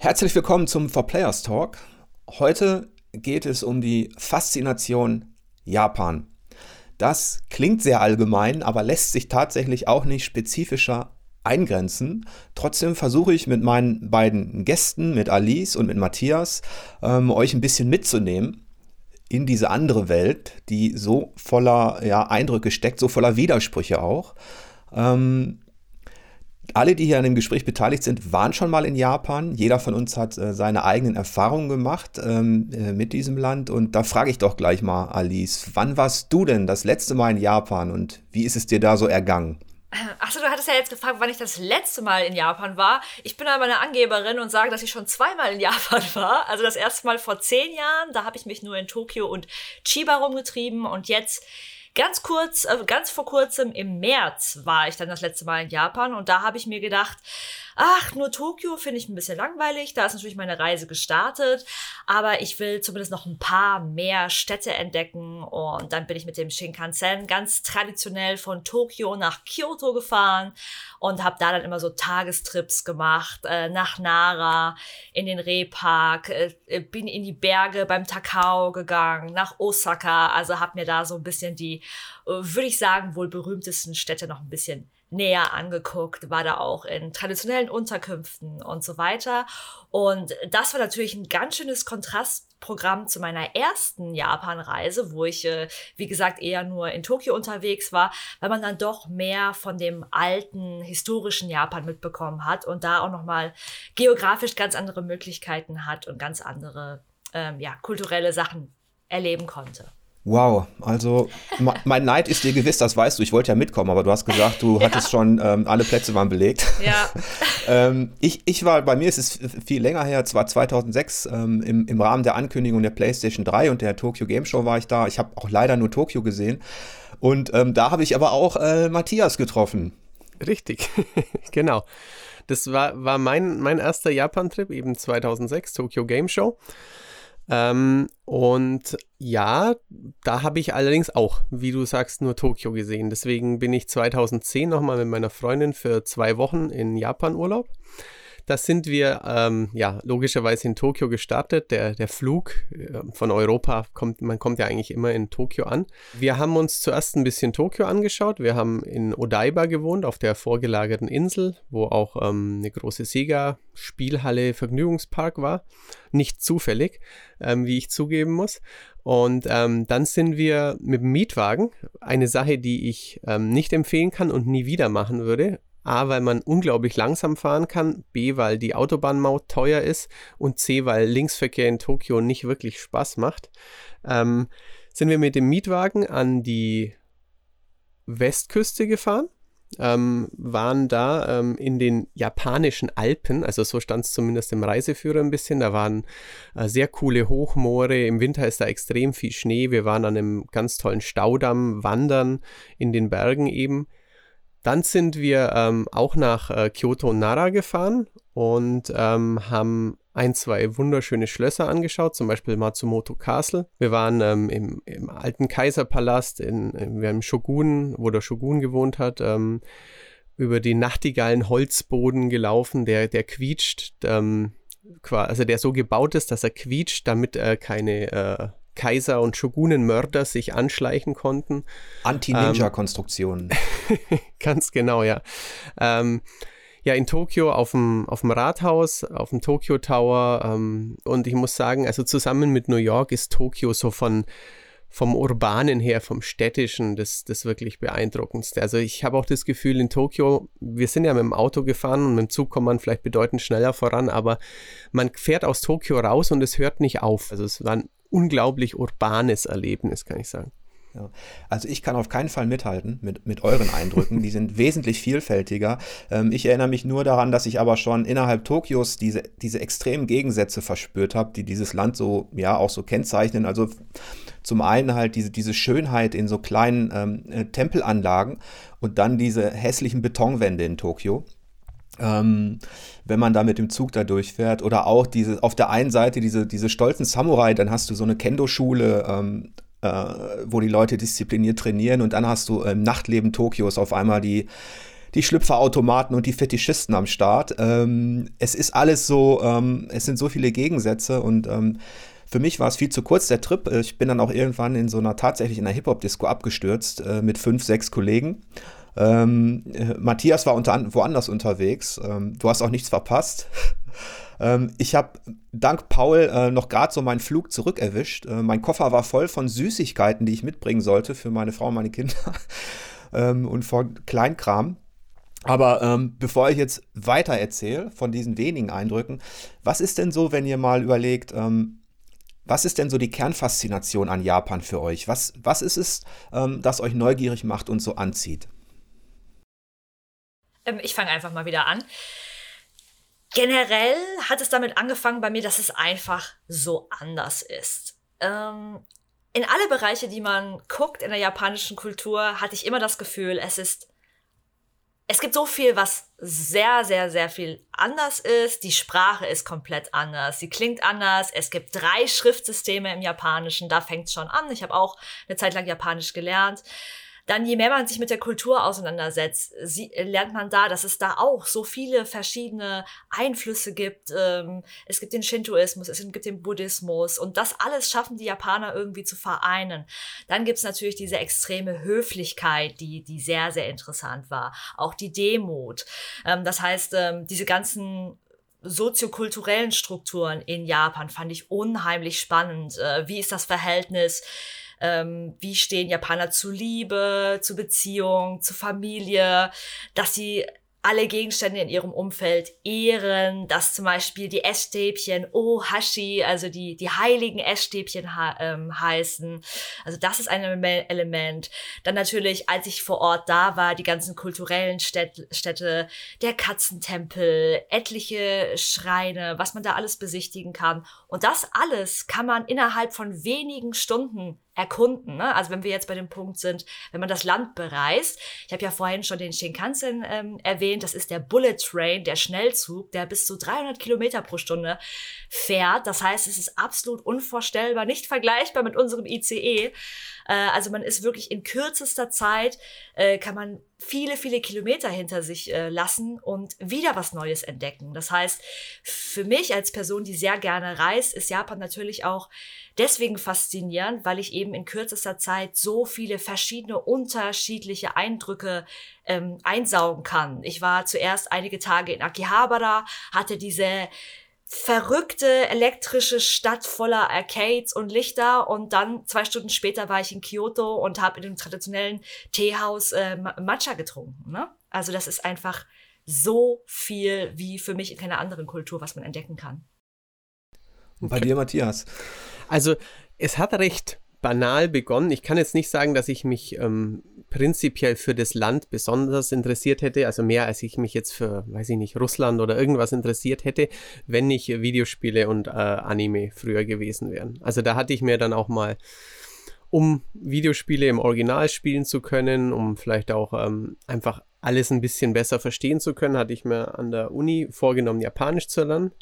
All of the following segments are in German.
Herzlich willkommen zum For Players Talk. Heute geht es um die Faszination Japan. Das klingt sehr allgemein, aber lässt sich tatsächlich auch nicht spezifischer eingrenzen. Trotzdem versuche ich mit meinen beiden Gästen, mit Alice und mit Matthias, ähm, euch ein bisschen mitzunehmen in diese andere Welt, die so voller ja, Eindrücke steckt, so voller Widersprüche auch. Ähm, alle, die hier an dem Gespräch beteiligt sind, waren schon mal in Japan. Jeder von uns hat äh, seine eigenen Erfahrungen gemacht ähm, äh, mit diesem Land. Und da frage ich doch gleich mal, Alice, wann warst du denn das letzte Mal in Japan und wie ist es dir da so ergangen? Achso, du hattest ja jetzt gefragt, wann ich das letzte Mal in Japan war. Ich bin aber eine Angeberin und sage, dass ich schon zweimal in Japan war. Also das erste Mal vor zehn Jahren, da habe ich mich nur in Tokio und Chiba rumgetrieben und jetzt Ganz kurz, äh, ganz vor kurzem im März war ich dann das letzte Mal in Japan und da habe ich mir gedacht, ach, nur Tokio finde ich ein bisschen langweilig. Da ist natürlich meine Reise gestartet, aber ich will zumindest noch ein paar mehr Städte entdecken. Und dann bin ich mit dem Shinkansen ganz traditionell von Tokio nach Kyoto gefahren und habe da dann immer so Tagestrips gemacht äh, nach Nara, in den Rehpark, äh, äh, bin in die Berge beim Takao gegangen, nach Osaka, also habe mir da so ein bisschen die, äh, würde ich sagen, wohl berühmtesten Städte noch ein bisschen näher angeguckt, war da auch in traditionellen Unterkünften und so weiter. Und das war natürlich ein ganz schönes Kontrastprogramm zu meiner ersten Japan-Reise, wo ich, äh, wie gesagt, eher nur in Tokio unterwegs war, weil man dann doch mehr von dem alten, historischen Japan mitbekommen hat und da auch nochmal geografisch ganz andere Möglichkeiten hat und ganz andere, ähm, ja, kulturelle Sachen erleben konnte. Wow, also mein Neid ist dir gewiss, das weißt du. Ich wollte ja mitkommen, aber du hast gesagt, du ja. hattest schon, ähm, alle Plätze waren belegt. Ja. ähm, ich, ich war, bei mir ist es viel länger her, zwar 2006, ähm, im, im Rahmen der Ankündigung der PlayStation 3 und der Tokyo Game Show war ich da. Ich habe auch leider nur Tokio gesehen. Und ähm, da habe ich aber auch äh, Matthias getroffen. Richtig, genau. Das war, war mein, mein erster Japan-Trip, eben 2006, Tokyo Game Show. Ähm, und ja, da habe ich allerdings auch, wie du sagst, nur Tokio gesehen. Deswegen bin ich 2010 nochmal mit meiner Freundin für zwei Wochen in Japan Urlaub. Das sind wir ähm, ja logischerweise in Tokio gestartet. Der, der Flug äh, von Europa kommt, man kommt ja eigentlich immer in Tokio an. Wir haben uns zuerst ein bisschen Tokio angeschaut. Wir haben in Odaiba gewohnt, auf der vorgelagerten Insel, wo auch ähm, eine große Sega-Spielhalle, Vergnügungspark war. Nicht zufällig, ähm, wie ich zugeben muss. Und ähm, dann sind wir mit dem Mietwagen, eine Sache, die ich ähm, nicht empfehlen kann und nie wieder machen würde, A, weil man unglaublich langsam fahren kann, B, weil die Autobahnmaut teuer ist und C, weil Linksverkehr in Tokio nicht wirklich Spaß macht, ähm, sind wir mit dem Mietwagen an die Westküste gefahren. Ähm, waren da ähm, in den japanischen Alpen, also so stand es zumindest im Reiseführer ein bisschen, da waren äh, sehr coole Hochmoore, im Winter ist da extrem viel Schnee, wir waren an einem ganz tollen Staudamm wandern in den Bergen eben dann sind wir ähm, auch nach äh, Kyoto und Nara gefahren und ähm, haben ein, zwei wunderschöne Schlösser angeschaut, zum Beispiel Matsumoto Castle. Wir waren ähm, im, im, alten Kaiserpalast, in, in, im Shogun, wo der Shogun gewohnt hat, ähm, über den nachtigallen Holzboden gelaufen, der, der quietscht, ähm, also der so gebaut ist, dass er quietscht, damit er keine äh, Kaiser und Shogunenmörder sich anschleichen konnten. Anti-Ninja-Konstruktionen. Ähm, ganz genau, ja. Ähm, ja, in Tokio auf dem, auf dem Rathaus, auf dem Tokyo Tower. Ähm, und ich muss sagen, also zusammen mit New York ist Tokio so von vom Urbanen her, vom Städtischen, das, das wirklich beeindruckendste. Also ich habe auch das Gefühl, in Tokio, wir sind ja mit dem Auto gefahren und mit dem Zug kommt man vielleicht bedeutend schneller voran, aber man fährt aus Tokio raus und es hört nicht auf. Also es war ein unglaublich urbanes Erlebnis, kann ich sagen. Ja. Also ich kann auf keinen Fall mithalten mit, mit euren Eindrücken. Die sind wesentlich vielfältiger. Ähm, ich erinnere mich nur daran, dass ich aber schon innerhalb Tokios diese, diese extremen Gegensätze verspürt habe, die dieses Land so, ja, auch so kennzeichnen. Also zum einen halt diese, diese Schönheit in so kleinen ähm, äh, Tempelanlagen und dann diese hässlichen Betonwände in Tokio. Ähm, wenn man da mit dem Zug da durchfährt. Oder auch diese, auf der einen Seite diese, diese stolzen Samurai, dann hast du so eine Kendo-Schule, ähm, äh, wo die Leute diszipliniert trainieren und dann hast du im Nachtleben Tokios auf einmal die, die Schlüpferautomaten und die Fetischisten am Start. Ähm, es ist alles so, ähm, es sind so viele Gegensätze und ähm, für mich war es viel zu kurz, der Trip. Ich bin dann auch irgendwann in so einer tatsächlich in einer Hip-Hop-Disco abgestürzt äh, mit fünf, sechs Kollegen. Ähm, äh, Matthias war unter, woanders unterwegs. Ähm, du hast auch nichts verpasst. ähm, ich habe dank Paul äh, noch gerade so meinen Flug zurückerwischt. Äh, mein Koffer war voll von Süßigkeiten, die ich mitbringen sollte für meine Frau und meine Kinder ähm, und von Kleinkram. Aber ähm, bevor ich jetzt weiter erzähle von diesen wenigen Eindrücken, was ist denn so, wenn ihr mal überlegt, ähm, was ist denn so die Kernfaszination an Japan für euch? Was, was ist es, ähm, das euch neugierig macht und so anzieht? Ähm, ich fange einfach mal wieder an. Generell hat es damit angefangen bei mir, dass es einfach so anders ist. Ähm, in alle Bereiche, die man guckt in der japanischen Kultur, hatte ich immer das Gefühl, es ist es gibt so viel, was sehr, sehr, sehr viel anders ist. Die Sprache ist komplett anders. Sie klingt anders. Es gibt drei Schriftsysteme im Japanischen. Da fängt es schon an. Ich habe auch eine Zeit lang Japanisch gelernt dann je mehr man sich mit der Kultur auseinandersetzt, sie, lernt man da, dass es da auch so viele verschiedene Einflüsse gibt. Ähm, es gibt den Shintoismus, es gibt den Buddhismus und das alles schaffen die Japaner irgendwie zu vereinen. Dann gibt's natürlich diese extreme Höflichkeit, die, die sehr, sehr interessant war. Auch die Demut. Ähm, das heißt, ähm, diese ganzen soziokulturellen Strukturen in Japan fand ich unheimlich spannend. Äh, wie ist das Verhältnis ähm, wie stehen Japaner zu Liebe, zu Beziehung, zu Familie, dass sie alle Gegenstände in ihrem Umfeld ehren, dass zum Beispiel die Essstäbchen Ohashi, also die, die heiligen Essstäbchen ähm, heißen. Also das ist ein Element. Dann natürlich, als ich vor Ort da war, die ganzen kulturellen Städt Städte, der Katzentempel, etliche Schreine, was man da alles besichtigen kann. Und das alles kann man innerhalb von wenigen Stunden erkunden. Ne? Also wenn wir jetzt bei dem Punkt sind, wenn man das Land bereist. Ich habe ja vorhin schon den Shinkansen ähm, erwähnt. Das ist der Bullet Train, der Schnellzug, der bis zu 300 Kilometer pro Stunde fährt. Das heißt, es ist absolut unvorstellbar, nicht vergleichbar mit unserem ICE. Äh, also man ist wirklich in kürzester Zeit, äh, kann man viele, viele Kilometer hinter sich äh, lassen und wieder was Neues entdecken. Das heißt, für mich als Person, die sehr gerne reist, ist Japan natürlich auch deswegen faszinierend, weil ich eben in kürzester Zeit so viele verschiedene unterschiedliche Eindrücke ähm, einsaugen kann. Ich war zuerst einige Tage in Akihabara, hatte diese verrückte elektrische Stadt voller Arcades und Lichter und dann zwei Stunden später war ich in Kyoto und habe in dem traditionellen Teehaus äh, Matcha getrunken. Ne? Also das ist einfach so viel wie für mich in keiner anderen Kultur, was man entdecken kann. Und bei dir, Matthias? Also es hat recht banal begonnen. Ich kann jetzt nicht sagen, dass ich mich ähm, prinzipiell für das Land besonders interessiert hätte, also mehr als ich mich jetzt für, weiß ich nicht, Russland oder irgendwas interessiert hätte, wenn nicht Videospiele und äh, Anime früher gewesen wären. Also da hatte ich mir dann auch mal, um Videospiele im Original spielen zu können, um vielleicht auch ähm, einfach alles ein bisschen besser verstehen zu können, hatte ich mir an der Uni vorgenommen, Japanisch zu lernen.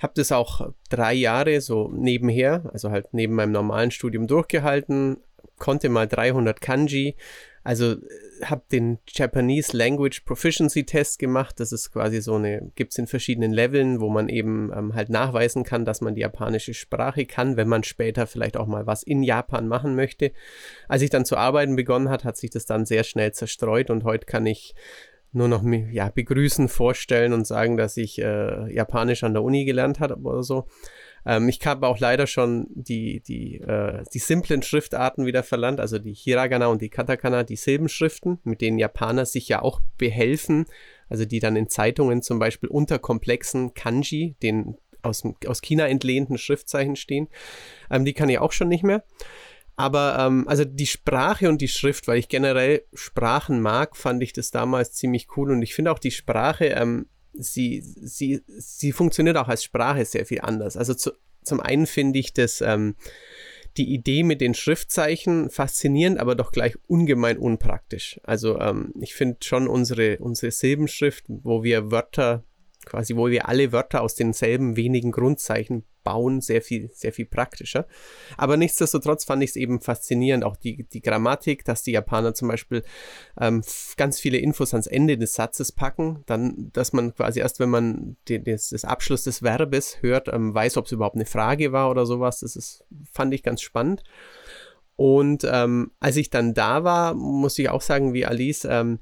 Habe das auch drei Jahre so nebenher, also halt neben meinem normalen Studium durchgehalten, konnte mal 300 Kanji, also äh, habe den Japanese Language Proficiency Test gemacht. Das ist quasi so eine, gibt es in verschiedenen Leveln, wo man eben ähm, halt nachweisen kann, dass man die japanische Sprache kann, wenn man später vielleicht auch mal was in Japan machen möchte. Als ich dann zu arbeiten begonnen hat, hat sich das dann sehr schnell zerstreut und heute kann ich nur noch ja, begrüßen, vorstellen und sagen, dass ich äh, Japanisch an der Uni gelernt habe oder so. Ähm, ich habe auch leider schon die, die, äh, die simplen Schriftarten wieder verlernt, also die Hiragana und die Katakana, die Silbenschriften, mit denen Japaner sich ja auch behelfen, also die dann in Zeitungen zum Beispiel unter komplexen Kanji, den aus, aus China entlehnten Schriftzeichen stehen. Ähm, die kann ich auch schon nicht mehr. Aber ähm, also die Sprache und die Schrift, weil ich generell Sprachen mag, fand ich das damals ziemlich cool. Und ich finde auch die Sprache, ähm, sie, sie, sie funktioniert auch als Sprache sehr viel anders. Also zu, zum einen finde ich das ähm, die Idee mit den Schriftzeichen faszinierend, aber doch gleich ungemein unpraktisch. Also ähm, ich finde schon unsere, unsere Silbenschrift, wo wir Wörter quasi, wo wir alle Wörter aus denselben wenigen Grundzeichen bauen, sehr viel, sehr viel praktischer. Aber nichtsdestotrotz fand ich es eben faszinierend, auch die, die Grammatik, dass die Japaner zum Beispiel ähm, ganz viele Infos ans Ende des Satzes packen, dann, dass man quasi erst, wenn man die, das, das Abschluss des Verbes hört, ähm, weiß, ob es überhaupt eine Frage war oder sowas. Das ist, fand ich ganz spannend. Und ähm, als ich dann da war, muss ich auch sagen, wie Alice, ähm,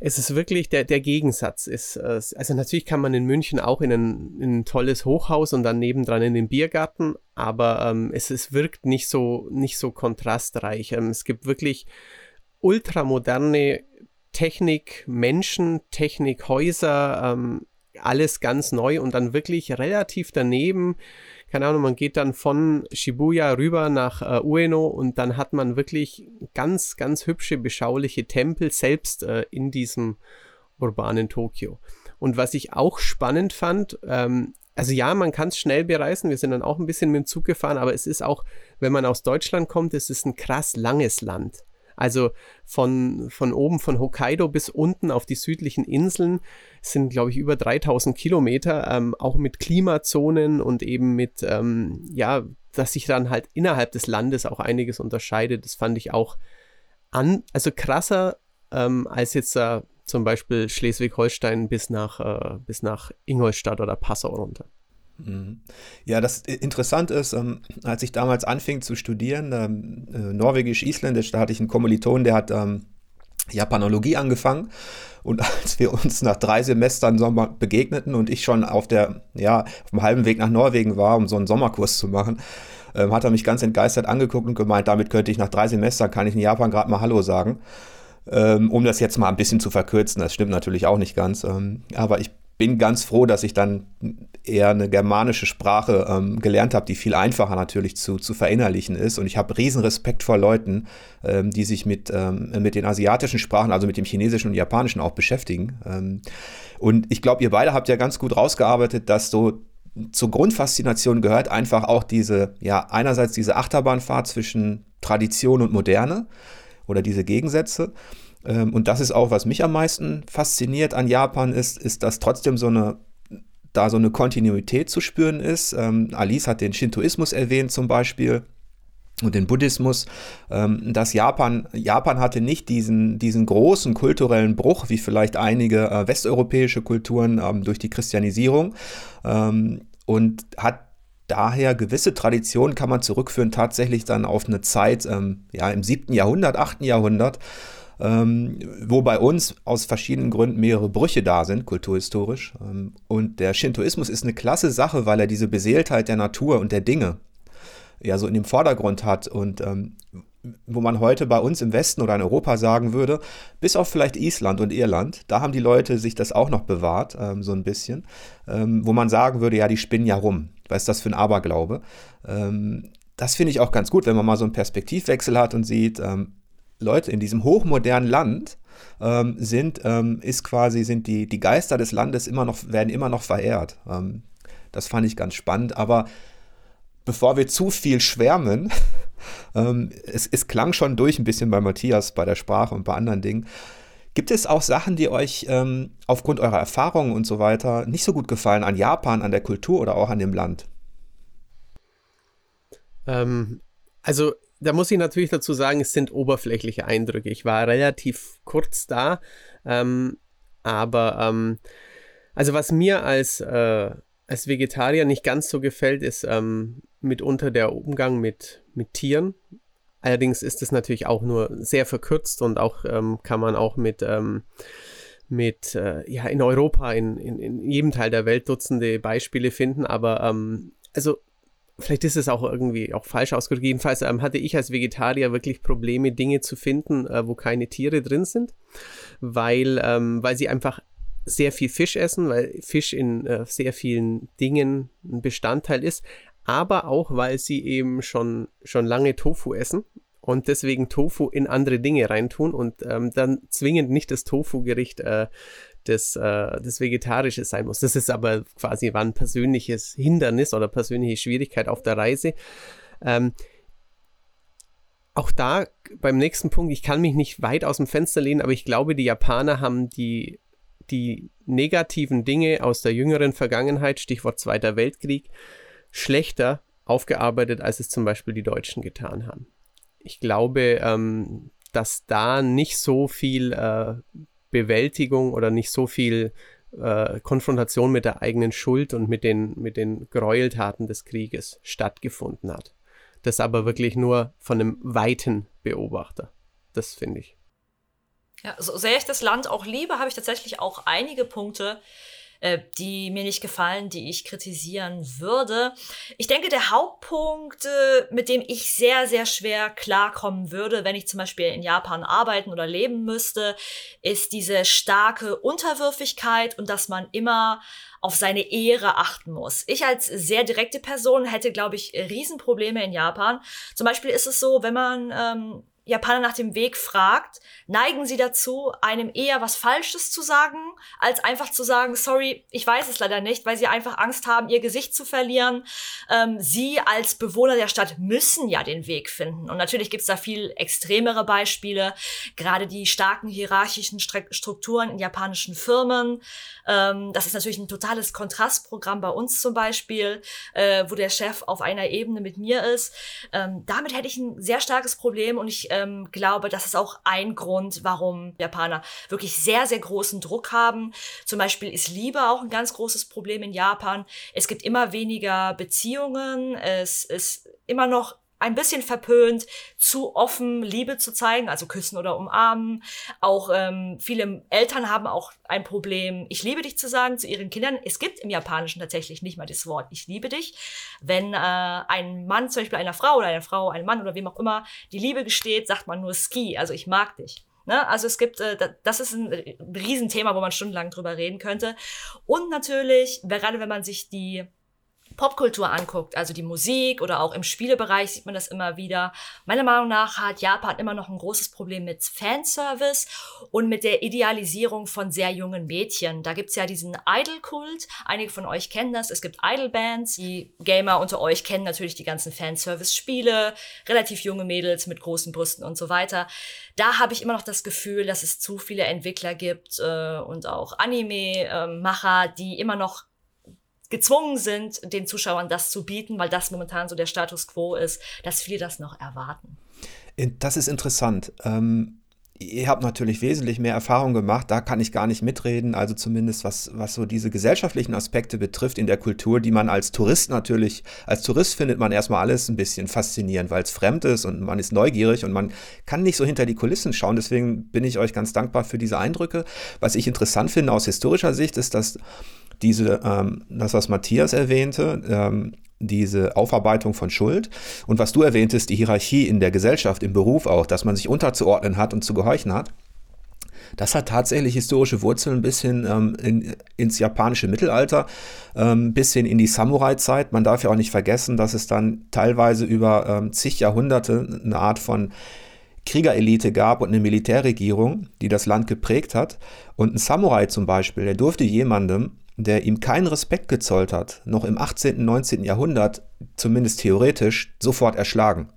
es ist wirklich der, der Gegensatz. Ist, äh, also natürlich kann man in München auch in ein, in ein tolles Hochhaus und dann nebendran in den Biergarten, aber ähm, es, es wirkt nicht so, nicht so kontrastreich. Ähm, es gibt wirklich ultramoderne Technik, Menschen, Technik, Häuser, ähm, alles ganz neu und dann wirklich relativ daneben keine Ahnung, man geht dann von Shibuya rüber nach äh, Ueno und dann hat man wirklich ganz, ganz hübsche, beschauliche Tempel selbst äh, in diesem urbanen Tokio. Und was ich auch spannend fand, ähm, also ja, man kann es schnell bereisen. Wir sind dann auch ein bisschen mit dem Zug gefahren, aber es ist auch, wenn man aus Deutschland kommt, es ist ein krass langes Land. Also von, von oben von Hokkaido bis unten auf die südlichen Inseln sind, glaube ich, über 3000 Kilometer, ähm, auch mit Klimazonen und eben mit, ähm, ja, dass sich dann halt innerhalb des Landes auch einiges unterscheidet. Das fand ich auch an, also krasser ähm, als jetzt äh, zum Beispiel Schleswig-Holstein bis äh, bis nach Ingolstadt oder Passau runter. Ja, das interessant ist, ähm, als ich damals anfing zu studieren, ähm, äh, Norwegisch-Isländisch, da hatte ich einen Kommiliton, der hat ähm, Japanologie angefangen. Und als wir uns nach drei Semestern Sommer begegneten und ich schon auf der, ja, auf dem halben Weg nach Norwegen war, um so einen Sommerkurs zu machen, ähm, hat er mich ganz entgeistert angeguckt und gemeint, damit könnte ich nach drei Semestern, kann ich in Japan gerade mal Hallo sagen. Ähm, um das jetzt mal ein bisschen zu verkürzen, das stimmt natürlich auch nicht ganz. Ähm, aber ich bin ganz froh, dass ich dann eher eine germanische Sprache ähm, gelernt habe, die viel einfacher natürlich zu, zu verinnerlichen ist. Und ich habe riesen Respekt vor Leuten, ähm, die sich mit, ähm, mit den asiatischen Sprachen, also mit dem chinesischen und japanischen auch beschäftigen. Ähm, und ich glaube, ihr beide habt ja ganz gut rausgearbeitet, dass so zur Grundfaszination gehört einfach auch diese, ja, einerseits diese Achterbahnfahrt zwischen Tradition und Moderne oder diese Gegensätze. Ähm, und das ist auch, was mich am meisten fasziniert an Japan ist, ist, dass trotzdem so eine da so eine Kontinuität zu spüren ist. Ähm, Alice hat den Shintoismus erwähnt zum Beispiel und den Buddhismus, ähm, dass Japan, Japan hatte nicht diesen, diesen großen kulturellen Bruch, wie vielleicht einige äh, westeuropäische Kulturen durch die Christianisierung und hat daher gewisse Traditionen kann man zurückführen tatsächlich dann auf eine Zeit ja, im siebten Jahrhundert, achten Jahrhundert, ähm, wo bei uns aus verschiedenen Gründen mehrere Brüche da sind, kulturhistorisch. Ähm, und der Shintoismus ist eine klasse Sache, weil er diese Beseeltheit der Natur und der Dinge ja so in dem Vordergrund hat und ähm, wo man heute bei uns im Westen oder in Europa sagen würde, bis auf vielleicht Island und Irland, da haben die Leute sich das auch noch bewahrt, ähm, so ein bisschen, ähm, wo man sagen würde, ja, die spinnen ja rum. Was ist das für ein Aberglaube? Ähm, das finde ich auch ganz gut, wenn man mal so einen Perspektivwechsel hat und sieht, ähm, Leute in diesem hochmodernen Land ähm, sind, ähm, ist quasi, sind die, die Geister des Landes immer noch, werden immer noch verehrt. Ähm, das fand ich ganz spannend. Aber bevor wir zu viel schwärmen, ähm, es, es klang schon durch ein bisschen bei Matthias, bei der Sprache und bei anderen Dingen. Gibt es auch Sachen, die euch ähm, aufgrund eurer Erfahrungen und so weiter nicht so gut gefallen an Japan, an der Kultur oder auch an dem Land? Ähm, also da muss ich natürlich dazu sagen, es sind oberflächliche Eindrücke. Ich war relativ kurz da, ähm, aber ähm, also was mir als, äh, als Vegetarier nicht ganz so gefällt, ist ähm, mitunter der Umgang mit, mit Tieren. Allerdings ist es natürlich auch nur sehr verkürzt und auch ähm, kann man auch mit ähm, mit, äh, ja, in Europa, in, in, in jedem Teil der Welt Dutzende Beispiele finden, aber ähm, also vielleicht ist es auch irgendwie auch falsch ausgedrückt. Jedenfalls ähm, hatte ich als Vegetarier wirklich Probleme, Dinge zu finden, äh, wo keine Tiere drin sind, weil, ähm, weil sie einfach sehr viel Fisch essen, weil Fisch in äh, sehr vielen Dingen ein Bestandteil ist, aber auch, weil sie eben schon, schon lange Tofu essen und deswegen Tofu in andere Dinge reintun und ähm, dann zwingend nicht das Tofu-Gericht äh, das, äh, das Vegetarische sein muss. Das ist aber quasi war ein persönliches Hindernis oder persönliche Schwierigkeit auf der Reise. Ähm, auch da beim nächsten Punkt, ich kann mich nicht weit aus dem Fenster lehnen, aber ich glaube, die Japaner haben die die negativen Dinge aus der jüngeren Vergangenheit, Stichwort Zweiter Weltkrieg, schlechter aufgearbeitet, als es zum Beispiel die Deutschen getan haben. Ich glaube, ähm, dass da nicht so viel äh, Bewältigung oder nicht so viel äh, Konfrontation mit der eigenen Schuld und mit den, mit den Gräueltaten des Krieges stattgefunden hat. Das aber wirklich nur von einem weiten Beobachter. Das finde ich. Ja, so sehr ich das Land auch liebe, habe ich tatsächlich auch einige Punkte, äh, die mir nicht gefallen, die ich kritisieren würde. Ich denke, der Hauptpunkt, äh, mit dem ich sehr, sehr schwer klarkommen würde, wenn ich zum Beispiel in Japan arbeiten oder leben müsste, ist diese starke Unterwürfigkeit und dass man immer auf seine Ehre achten muss. Ich als sehr direkte Person hätte, glaube ich, Riesenprobleme in Japan. Zum Beispiel ist es so, wenn man ähm, Japaner nach dem Weg fragt, neigen sie dazu, einem eher was Falsches zu sagen, als einfach zu sagen, sorry, ich weiß es leider nicht, weil sie einfach Angst haben, ihr Gesicht zu verlieren. Ähm, sie als Bewohner der Stadt müssen ja den Weg finden. Und natürlich gibt es da viel extremere Beispiele, gerade die starken hierarchischen Strukturen in japanischen Firmen. Ähm, das ist natürlich ein totales Kontrastprogramm bei uns zum Beispiel, äh, wo der Chef auf einer Ebene mit mir ist. Ähm, damit hätte ich ein sehr starkes Problem und ich ähm, glaube, das ist auch ein Grund, warum Japaner wirklich sehr, sehr großen Druck haben. Zum Beispiel ist Liebe auch ein ganz großes Problem in Japan. Es gibt immer weniger Beziehungen. Es ist immer noch ein bisschen verpönt, zu offen Liebe zu zeigen, also küssen oder umarmen. Auch ähm, viele Eltern haben auch ein Problem, ich liebe dich zu sagen zu ihren Kindern. Es gibt im Japanischen tatsächlich nicht mal das Wort ich liebe dich. Wenn äh, ein Mann zum Beispiel einer Frau oder eine Frau einem Mann oder wem auch immer die Liebe gesteht, sagt man nur Ski, also ich mag dich. Ne? Also es gibt, äh, das ist ein Riesenthema, wo man stundenlang drüber reden könnte. Und natürlich, gerade wenn man sich die Popkultur anguckt, also die Musik oder auch im Spielebereich sieht man das immer wieder. Meiner Meinung nach hat Japan immer noch ein großes Problem mit Fanservice und mit der Idealisierung von sehr jungen Mädchen. Da gibt's ja diesen Idol-Kult. Einige von euch kennen das. Es gibt Idol-Bands. Die Gamer unter euch kennen natürlich die ganzen Fanservice-Spiele. Relativ junge Mädels mit großen Brüsten und so weiter. Da habe ich immer noch das Gefühl, dass es zu viele Entwickler gibt äh, und auch Anime-Macher, äh, die immer noch gezwungen sind, den Zuschauern das zu bieten, weil das momentan so der Status quo ist, dass viele das noch erwarten. Das ist interessant. Ähm, ihr habt natürlich wesentlich mehr Erfahrung gemacht, da kann ich gar nicht mitreden, also zumindest was, was so diese gesellschaftlichen Aspekte betrifft in der Kultur, die man als Tourist natürlich, als Tourist findet man erstmal alles ein bisschen faszinierend, weil es fremd ist und man ist neugierig und man kann nicht so hinter die Kulissen schauen, deswegen bin ich euch ganz dankbar für diese Eindrücke. Was ich interessant finde aus historischer Sicht ist, dass diese, ähm, das, was Matthias erwähnte, ähm, diese Aufarbeitung von Schuld und was du erwähntest, die Hierarchie in der Gesellschaft, im Beruf auch, dass man sich unterzuordnen hat und zu gehorchen hat. Das hat tatsächlich historische Wurzeln bis hin ähm, in, ins japanische Mittelalter, ähm, bis hin in die Samurai-Zeit. Man darf ja auch nicht vergessen, dass es dann teilweise über ähm, zig Jahrhunderte eine Art von Kriegerelite gab und eine Militärregierung, die das Land geprägt hat. Und ein Samurai zum Beispiel, der durfte jemandem der ihm keinen Respekt gezollt hat, noch im 18., 19. Jahrhundert, zumindest theoretisch, sofort erschlagen.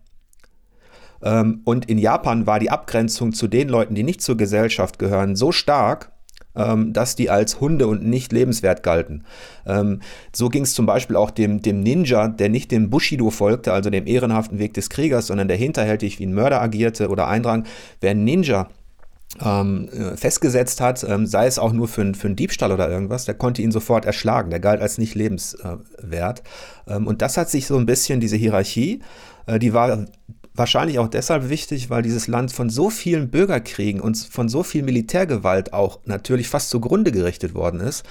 Ähm, und in Japan war die Abgrenzung zu den Leuten, die nicht zur Gesellschaft gehören, so stark, ähm, dass die als Hunde und nicht lebenswert galten. Ähm, so ging es zum Beispiel auch dem, dem Ninja, der nicht dem Bushido folgte, also dem ehrenhaften Weg des Kriegers, sondern der hinterhältig wie ein Mörder agierte oder eindrang. Wer ein Ninja ähm, äh, festgesetzt hat, ähm, sei es auch nur für, für einen Diebstahl oder irgendwas, der konnte ihn sofort erschlagen. Der galt als nicht lebenswert. Ähm, und das hat sich so ein bisschen, diese Hierarchie, äh, die war wahrscheinlich auch deshalb wichtig, weil dieses Land von so vielen Bürgerkriegen und von so viel Militärgewalt auch natürlich fast zugrunde gerichtet worden ist.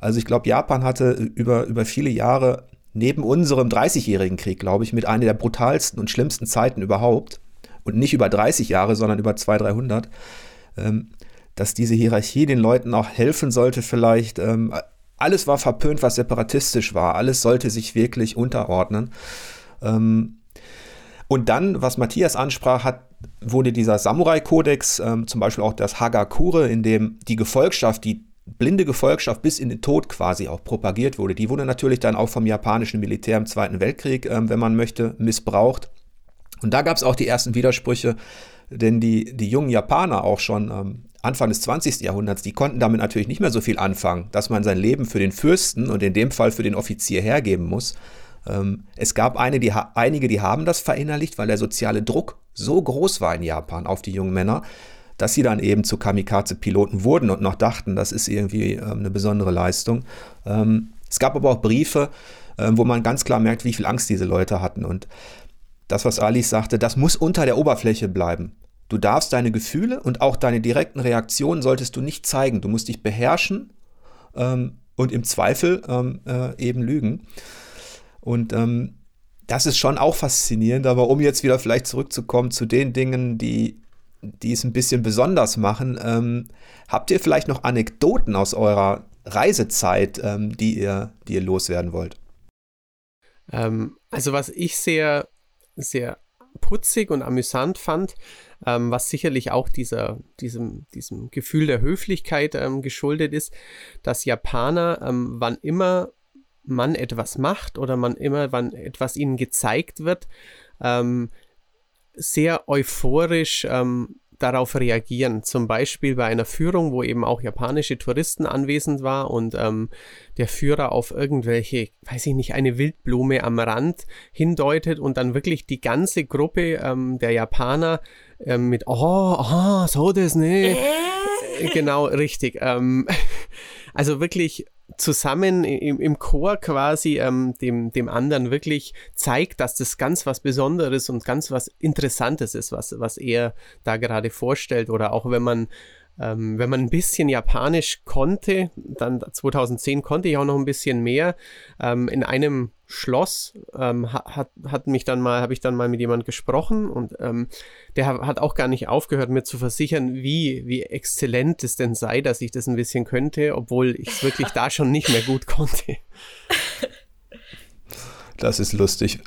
Also ich glaube, Japan hatte über, über viele Jahre neben unserem 30-jährigen Krieg, glaube ich, mit einer der brutalsten und schlimmsten Zeiten überhaupt. Und nicht über 30 Jahre, sondern über 200, 300 ähm, dass diese Hierarchie den Leuten auch helfen sollte, vielleicht. Ähm, alles war verpönt, was separatistisch war. Alles sollte sich wirklich unterordnen. Ähm, und dann, was Matthias ansprach, hat, wurde dieser Samurai-Kodex, ähm, zum Beispiel auch das Hagakure, in dem die Gefolgschaft, die blinde Gefolgschaft bis in den Tod quasi auch propagiert wurde, die wurde natürlich dann auch vom japanischen Militär im Zweiten Weltkrieg, ähm, wenn man möchte, missbraucht. Und da gab es auch die ersten Widersprüche denn die, die jungen Japaner auch schon ähm, Anfang des 20. Jahrhunderts, die konnten damit natürlich nicht mehr so viel anfangen, dass man sein Leben für den Fürsten und in dem Fall für den Offizier hergeben muss. Ähm, es gab eine, die, einige, die haben das verinnerlicht, weil der soziale Druck so groß war in Japan auf die jungen Männer, dass sie dann eben zu Kamikaze-Piloten wurden und noch dachten, das ist irgendwie ähm, eine besondere Leistung. Ähm, es gab aber auch Briefe, wo man ganz klar merkt, wie viel Angst diese Leute hatten. Und das, was Alice sagte, das muss unter der Oberfläche bleiben. Du darfst deine Gefühle und auch deine direkten Reaktionen solltest du nicht zeigen. Du musst dich beherrschen ähm, und im Zweifel ähm, äh, eben lügen. Und ähm, das ist schon auch faszinierend, aber um jetzt wieder vielleicht zurückzukommen zu den Dingen, die, die es ein bisschen besonders machen, ähm, habt ihr vielleicht noch Anekdoten aus eurer Reisezeit, ähm, die, ihr, die ihr loswerden wollt? Ähm, also was ich sehr, sehr putzig und amüsant fand, ähm, was sicherlich auch dieser, diesem, diesem Gefühl der Höflichkeit ähm, geschuldet ist, dass Japaner, ähm, wann immer man etwas macht oder man immer, wann etwas ihnen gezeigt wird, ähm, sehr euphorisch ähm, darauf reagieren. Zum Beispiel bei einer Führung, wo eben auch japanische Touristen anwesend war und ähm, der Führer auf irgendwelche, weiß ich nicht, eine Wildblume am Rand hindeutet und dann wirklich die ganze Gruppe ähm, der Japaner ähm, mit Oh, oh, so das, ne? Äh? Genau, richtig. Ähm, also wirklich zusammen im, im Chor quasi ähm, dem, dem anderen wirklich zeigt, dass das ganz was Besonderes und ganz was Interessantes ist, was, was er da gerade vorstellt. Oder auch wenn man ähm, wenn man ein bisschen Japanisch konnte, dann 2010 konnte ich auch noch ein bisschen mehr. Ähm, in einem Schloss ähm, hat, hat mich dann mal, habe ich dann mal mit jemand gesprochen und ähm, der hat auch gar nicht aufgehört, mir zu versichern, wie, wie exzellent es denn sei, dass ich das ein bisschen könnte, obwohl ich es wirklich da schon nicht mehr gut konnte. Das ist lustig.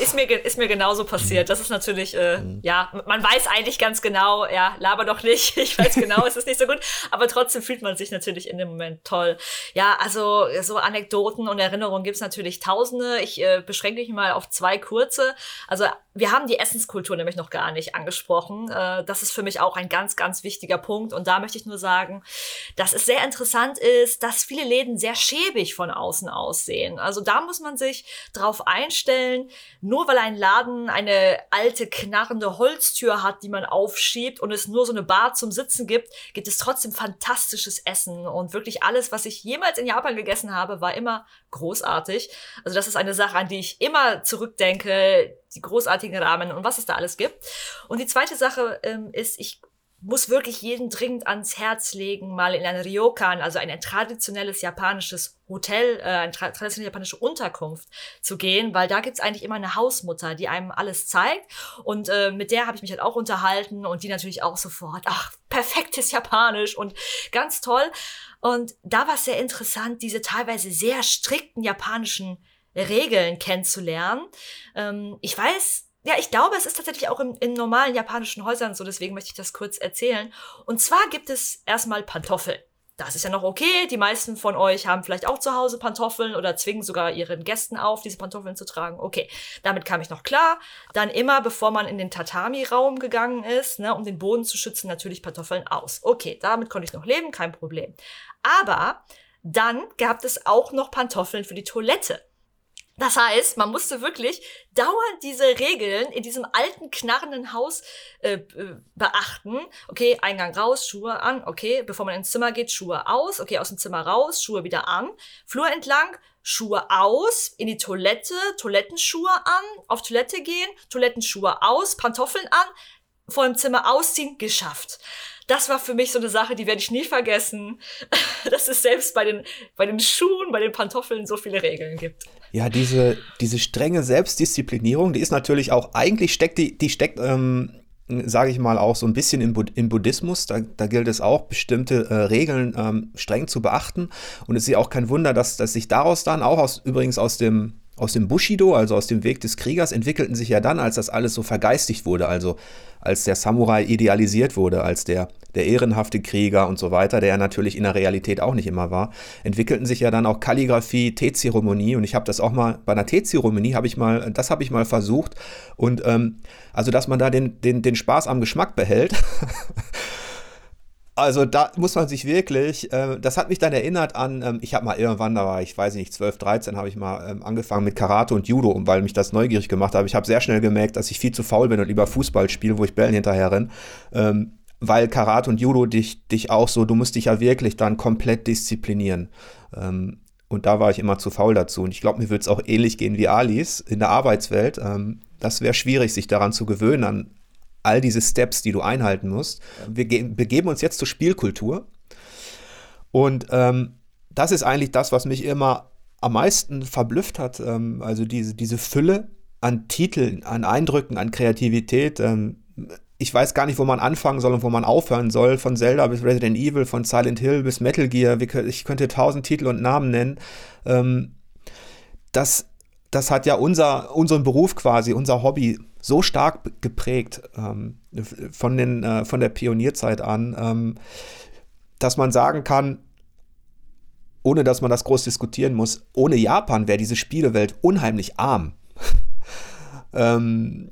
Ist mir, ist mir genauso passiert. Das ist natürlich, äh, mhm. ja, man weiß eigentlich ganz genau, ja, laber doch nicht. Ich weiß genau, es ist nicht so gut. Aber trotzdem fühlt man sich natürlich in dem Moment toll. Ja, also so Anekdoten und Erinnerungen gibt's natürlich tausende. Ich äh, beschränke mich mal auf zwei kurze. Also wir haben die Essenskultur nämlich noch gar nicht angesprochen. Äh, das ist für mich auch ein ganz, ganz wichtiger Punkt. Und da möchte ich nur sagen, dass es sehr interessant ist, dass viele Läden sehr schäbig von außen aussehen. Also da muss man sich drauf einstellen, nur weil ein Laden eine alte, knarrende Holztür hat, die man aufschiebt und es nur so eine Bar zum Sitzen gibt, gibt es trotzdem fantastisches Essen. Und wirklich alles, was ich jemals in Japan gegessen habe, war immer großartig. Also das ist eine Sache, an die ich immer zurückdenke, die großartigen Rahmen und was es da alles gibt. Und die zweite Sache ähm, ist, ich muss wirklich jeden dringend ans Herz legen, mal in ein Ryokan, also ein traditionelles japanisches Hotel, äh, eine tra traditionelle japanische Unterkunft zu gehen, weil da gibt's eigentlich immer eine Hausmutter, die einem alles zeigt. Und äh, mit der habe ich mich halt auch unterhalten und die natürlich auch sofort, ach, perfektes Japanisch und ganz toll. Und da war es sehr interessant, diese teilweise sehr strikten japanischen Regeln kennenzulernen. Ähm, ich weiß, ja, ich glaube, es ist tatsächlich auch im, in normalen japanischen Häusern so, deswegen möchte ich das kurz erzählen. Und zwar gibt es erstmal Pantoffeln. Das ist ja noch okay. Die meisten von euch haben vielleicht auch zu Hause Pantoffeln oder zwingen sogar ihren Gästen auf, diese Pantoffeln zu tragen. Okay, damit kam ich noch klar. Dann immer, bevor man in den Tatami-Raum gegangen ist, ne, um den Boden zu schützen, natürlich Pantoffeln aus. Okay, damit konnte ich noch leben, kein Problem. Aber dann gab es auch noch Pantoffeln für die Toilette. Das heißt, man musste wirklich dauernd diese Regeln in diesem alten, knarrenden Haus äh, beachten. Okay, Eingang raus, Schuhe an. Okay, bevor man ins Zimmer geht, Schuhe aus. Okay, aus dem Zimmer raus, Schuhe wieder an. Flur entlang, Schuhe aus, in die Toilette, Toilettenschuhe an, auf Toilette gehen, Toilettenschuhe aus, Pantoffeln an, vor dem Zimmer ausziehen, geschafft das war für mich so eine Sache, die werde ich nie vergessen, dass es selbst bei den, bei den Schuhen, bei den Pantoffeln so viele Regeln gibt. Ja, diese, diese strenge Selbstdisziplinierung, die ist natürlich auch, eigentlich steckt die, die steckt, ähm, sage ich mal, auch so ein bisschen im, Bud im Buddhismus. Da, da, gilt es auch, bestimmte äh, Regeln ähm, streng zu beachten. Und es ist ja auch kein Wunder, dass, dass sich daraus dann auch aus, übrigens aus dem aus dem Bushido, also aus dem Weg des Kriegers, entwickelten sich ja dann, als das alles so vergeistigt wurde, also als der Samurai idealisiert wurde, als der, der ehrenhafte Krieger und so weiter, der ja natürlich in der Realität auch nicht immer war, entwickelten sich ja dann auch Kalligrafie, Teezeremonie. Und ich habe das auch mal, bei einer Teezeremonie habe ich mal, das habe ich mal versucht. Und ähm, also, dass man da den, den, den Spaß am Geschmack behält Also da muss man sich wirklich, äh, das hat mich dann erinnert an, ähm, ich habe mal irgendwann, da war ich, weiß nicht, 12, 13, habe ich mal ähm, angefangen mit Karate und Judo, weil mich das neugierig gemacht hat. Ich habe sehr schnell gemerkt, dass ich viel zu faul bin und lieber Fußball spiele, wo ich Bällen hinterher renne. Ähm, weil Karate und Judo dich, dich auch so, du musst dich ja wirklich dann komplett disziplinieren. Ähm, und da war ich immer zu faul dazu. Und ich glaube, mir würde es auch ähnlich gehen wie Alice in der Arbeitswelt. Ähm, das wäre schwierig, sich daran zu gewöhnen, an all diese Steps, die du einhalten musst. Wir begeben uns jetzt zur Spielkultur. Und ähm, das ist eigentlich das, was mich immer am meisten verblüfft hat. Ähm, also diese, diese Fülle an Titeln, an Eindrücken, an Kreativität. Ähm, ich weiß gar nicht, wo man anfangen soll und wo man aufhören soll. Von Zelda bis Resident Evil, von Silent Hill bis Metal Gear. Ich könnte tausend Titel und Namen nennen. Ähm, das, das hat ja unser, unseren Beruf quasi, unser Hobby so stark geprägt ähm, von, den, äh, von der Pionierzeit an, ähm, dass man sagen kann, ohne dass man das groß diskutieren muss, ohne Japan wäre diese Spielewelt unheimlich arm. ähm,